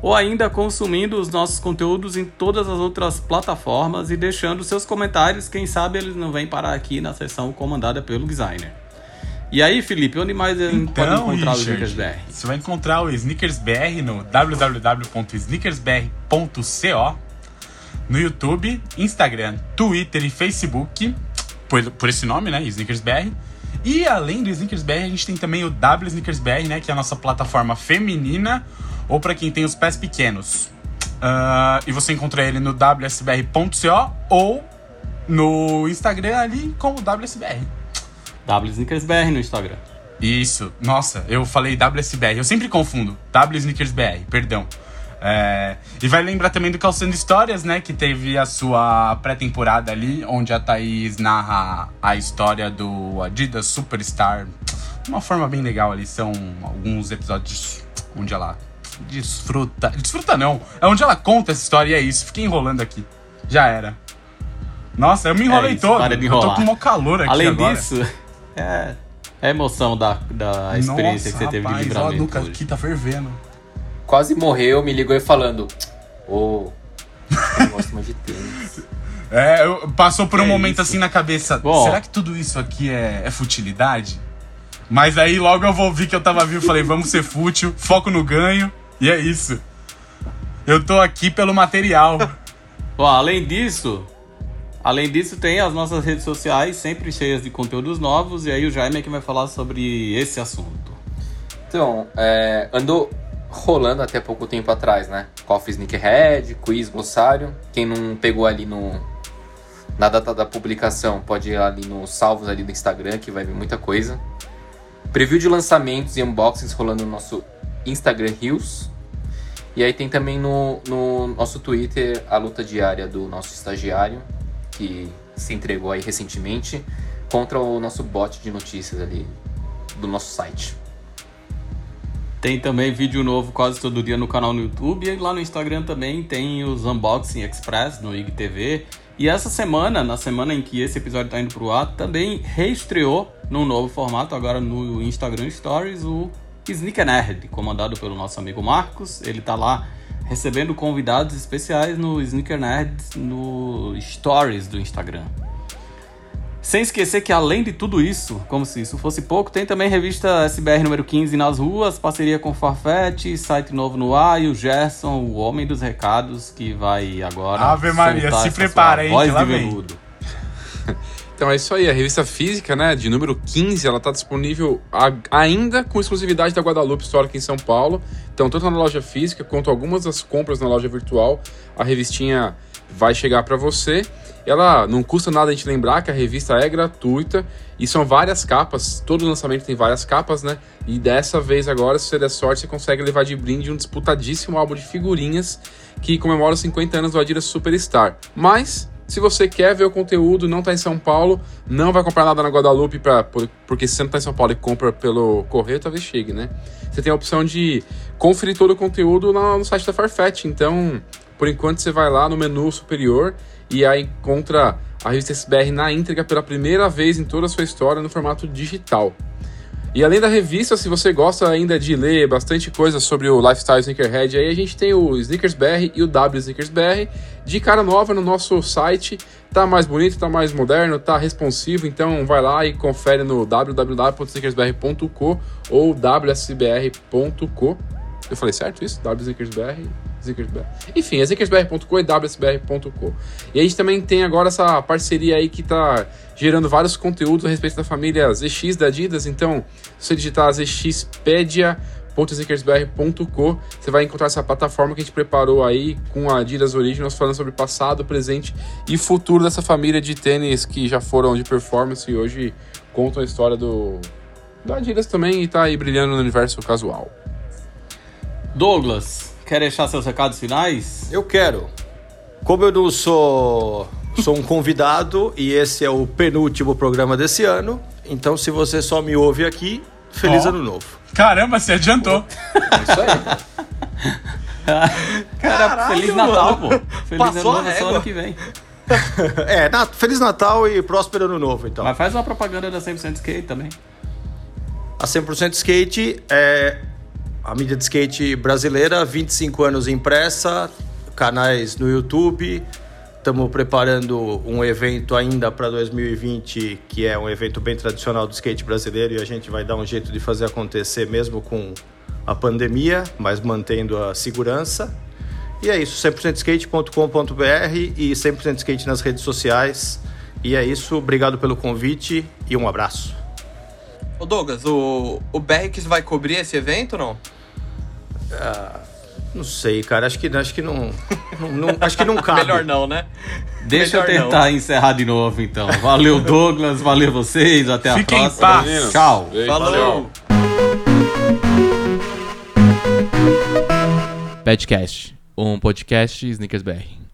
ou ainda consumindo os nossos conteúdos em todas as outras plataformas e deixando seus comentários. Quem sabe eles não vêm parar aqui na seção comandada pelo designer. E aí, Felipe, onde mais gente pode Então, encontrar Richard, Snickers BR? você vai encontrar o Snickers BR no www.snickersbr.co no YouTube, Instagram, Twitter e Facebook, por, por esse nome, né, Snickers BR. E além do Snickers BR, a gente tem também o W Snickers BR, né, que é a nossa plataforma feminina, ou para quem tem os pés pequenos. Ah, e você encontra ele no wsbr.co ou no Instagram ali como WSBR. W Snickers BR no Instagram. Isso, nossa, eu falei WSBR, eu sempre confundo. W Snickers BR, perdão. É, e vai lembrar também do Calçando Histórias, né? Que teve a sua pré-temporada ali, onde a Thaís narra a história do Adidas Superstar. De uma forma bem legal ali, são alguns episódios onde ela desfruta. Desfruta não, é onde ela conta essa história e é isso. Fiquei enrolando aqui. Já era. Nossa, eu me enrolei É isso, todo. para de eu tô enrolar. com um calor aqui Além agora. disso, é, é a emoção da, da experiência que você teve de rapaz, ó, a livramento nuca hoje. aqui tá fervendo. Quase morreu, me ligou e falando: Ô, eu não gosto mais de tênis. É, eu- passou por um Que momento isso. assim na cabeça. Bom. Será que tudo isso aqui é, é futilidade? Mas aí logo eu vou ouvir que eu tava vivo e falei, vamos ser fútil, foco no ganho, e é isso. Eu tô aqui pelo material. Bom, além disso, além disso tem as nossas redes sociais sempre cheias de conteúdos novos e aí o Jaime é que vai falar sobre esse assunto. Então, é, andou rolando até pouco tempo atrás, né? Coffee Sneakerhead, quiz, glossário. Quem não pegou ali no na data da publicação, pode ir ali nos salvos ali do Instagram, que vai ver muita coisa. Preview de lançamentos e unboxings rolando no nosso Instagram Reels. E aí tem também no, no nosso Twitter a luta diária do nosso estagiário, que se entregou aí recentemente, contra o nosso bot de notícias ali do nosso site. Tem também vídeo novo quase todo dia no canal no YouTube e lá no Instagram também tem os Unboxing Express no IGTV. E essa semana, na semana em que esse episódio está indo pro ar, também reestreou num novo formato, agora no Instagram Stories, o Sneaker Nerd, comandado pelo nosso amigo Marcos. Ele tá lá recebendo convidados especiais no Sneaker Nerd no Stories do Instagram. Sem esquecer que além de tudo isso, como se isso fosse pouco, tem também revista SBR número 15 nas ruas, parceria com Farfetch, site novo no ar e o Gerson, o homem dos recados, que vai agora Ave Maria, se prepara, voz que lá de vem. veludo. Então é isso aí, a revista física, né, de número 15, ela tá disponível a- ainda com exclusividade da Guadalupe Store aqui em São Paulo. Então, tanto na loja física quanto algumas das compras na loja virtual, a revistinha vai chegar para você. Ela não custa nada a gente lembrar que a revista é gratuita e são várias capas, todo lançamento tem várias capas, né? E dessa vez agora, se você der sorte, você consegue levar de brinde um disputadíssimo álbum de figurinhas que comemora os 50 anos do Adidas Superstar. Mas se você quer ver o conteúdo, não tá em São Paulo, não vai comprar nada na Guadalupe, pra, por- porque se você não tá em São Paulo e compra pelo correio, talvez chegue, né? Você tem a opção de conferir todo o conteúdo na- no site da Farfetch. Então, por enquanto, você vai lá no menu superior e aí encontra a revista SBR na íntegra pela primeira vez em toda a sua história no formato digital. E além da revista, se você gosta ainda de ler bastante coisa sobre o lifestyle sneakerhead, aí a gente tem o Sneakers BR e o W Sneakers BR de cara nova no nosso site. Tá mais bonito, tá mais moderno, tá responsivo, então vai lá e confere no www.sneakersbr.co ou wsbr.co. Eu falei certo isso? WSneakersBR? Sneakersbr. Enfim, é sneakersbr.co e wsbr.co. E a gente também tem agora essa parceria aí que tá gerando vários conteúdos a respeito da família ZX da Adidas. Então, se você digitar zxpedia.sneakersbr.co, você vai encontrar essa plataforma que a gente preparou aí com a Adidas Originals, falando sobre passado, presente e futuro dessa família de tênis que já foram de performance e hoje contam a história do da Adidas também e tá aí brilhando no universo casual. Douglas, quer deixar seus recados finais? Eu quero. Como eu não sou, sou um convidado e esse é o penúltimo programa desse ano, então se você só me ouve aqui, feliz Ó. ano novo. Caramba, você adiantou. É isso aí. Cara, Caralho, Feliz Natal, mano. pô. Feliz Passou ano novo, só ano que vem. É, na- Feliz Natal e próspero ano novo, então. Mas faz uma propaganda da 100% Skate também. A 100% Skate é a mídia de skate brasileira, 25 anos impressa, canais no YouTube. Estamos preparando um evento ainda para 2020, que é um evento bem tradicional do skate brasileiro, e a gente vai dar um jeito de fazer acontecer mesmo com a pandemia, mas mantendo a segurança. E é isso, 100%skate.com.br e 100% skate nas redes sociais. E é isso, obrigado pelo convite e um abraço. Ô Douglas, o, o vai cobrir esse evento ou não? Não sei, cara. Acho que, acho que não, não- não- Acho que não cabe. Melhor não, né? Deixa Melhor eu tentar encerrar de novo, então. Valeu, Douglas. Valeu vocês. Até a Fiquem em próxima. paz. Tchau. beijo, Falou! Badcast, um podcast Snickers BR.